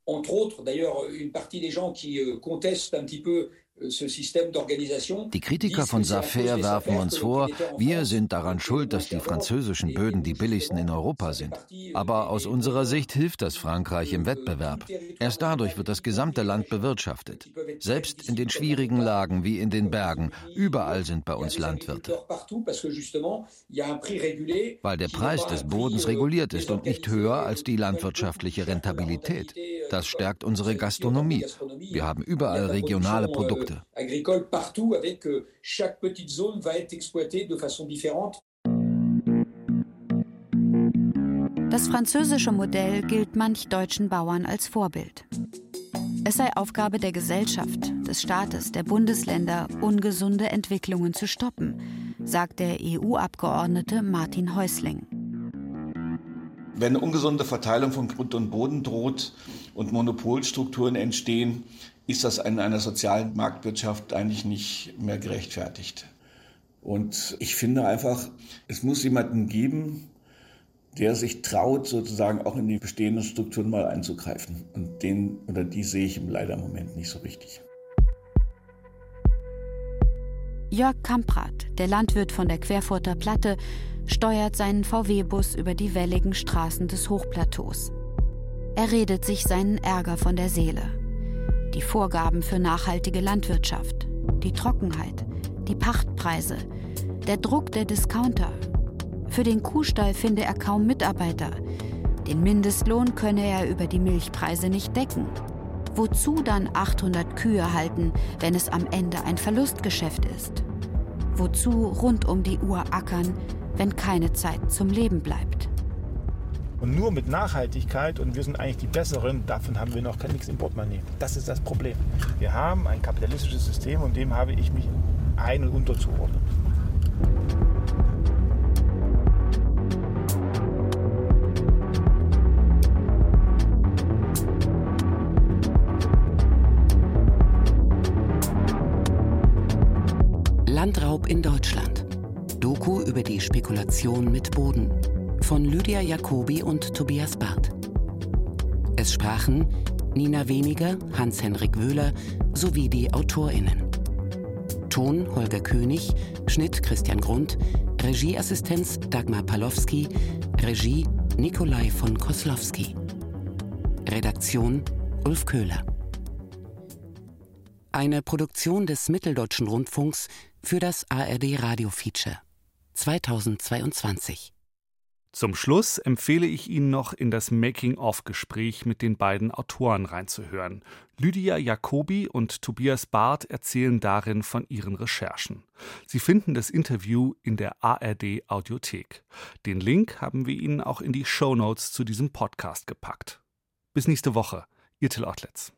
Entre autres, d'ailleurs, une partie des gens qui euh, contestent un petit peu die Kritiker von Safer werfen uns vor, wir sind daran schuld, dass die französischen Böden die billigsten in Europa sind. Aber aus unserer Sicht hilft das Frankreich im Wettbewerb. Erst dadurch wird das gesamte Land bewirtschaftet. Selbst in den schwierigen Lagen wie in den Bergen, überall sind bei uns Landwirte. Weil der Preis des Bodens euh, reguliert ist und nicht höher als die landwirtschaftliche Rentabilität. Das stärkt unsere Gastronomie. Wir haben überall regionale Produkte. Produkte. agricole partout avec euh, chaque petite zone va être exploitée de façon différente. Das französische Modell gilt manch deutschen Bauern als Vorbild. Es sei Aufgabe der Gesellschaft, des Staates, der Bundesländer, ungesunde Entwicklungen zu stoppen, sagt der EU-Abgeordnete Martin Häusling. Wenn eine ungesunde Verteilung von Grund und Boden droht und Monopolstrukturen entstehen, ist das in einer sozialen Marktwirtschaft eigentlich nicht mehr gerechtfertigt. Und ich finde einfach, es muss jemanden geben, der sich traut, sozusagen auch in die bestehenden Strukturen mal einzugreifen. Und den oder die sehe ich im leider im Moment nicht so richtig. Jörg Kamprad, der Landwirt von der Querfurter Platte, steuert seinen VW-Bus über die welligen Straßen des Hochplateaus. Er redet sich seinen Ärger von der Seele die Vorgaben für nachhaltige Landwirtschaft, die Trockenheit, die Pachtpreise, der Druck der Discounter. Für den Kuhstall finde er kaum Mitarbeiter. Den Mindestlohn könne er über die Milchpreise nicht decken. Wozu dann 800 Kühe halten, wenn es am Ende ein Verlustgeschäft ist? Wozu rund um die Uhr ackern, wenn keine Zeit zum Leben bleibt? Und nur mit Nachhaltigkeit und wir sind eigentlich die Besseren, davon haben wir noch nichts im Portemonnaie. Das ist das Problem. Wir haben ein kapitalistisches System und dem habe ich mich ein- und unterzuordnen. Landraub in Deutschland. Doku über die Spekulation mit Boden von Lydia Jacobi und Tobias Barth. Es sprachen Nina Weniger, Hans-Henrik Wöhler sowie die AutorInnen. Ton Holger König, Schnitt Christian Grund, Regieassistenz Dagmar Palowski, Regie Nikolai von Koslowski. Redaktion Ulf Köhler. Eine Produktion des Mitteldeutschen Rundfunks für das ARD Radio Feature 2022. Zum Schluss empfehle ich Ihnen noch in das Making-of-Gespräch mit den beiden Autoren reinzuhören. Lydia Jacobi und Tobias Barth erzählen darin von ihren Recherchen. Sie finden das Interview in der ARD Audiothek. Den Link haben wir Ihnen auch in die Show Notes zu diesem Podcast gepackt. Bis nächste Woche, Ihr Till Ottlitz.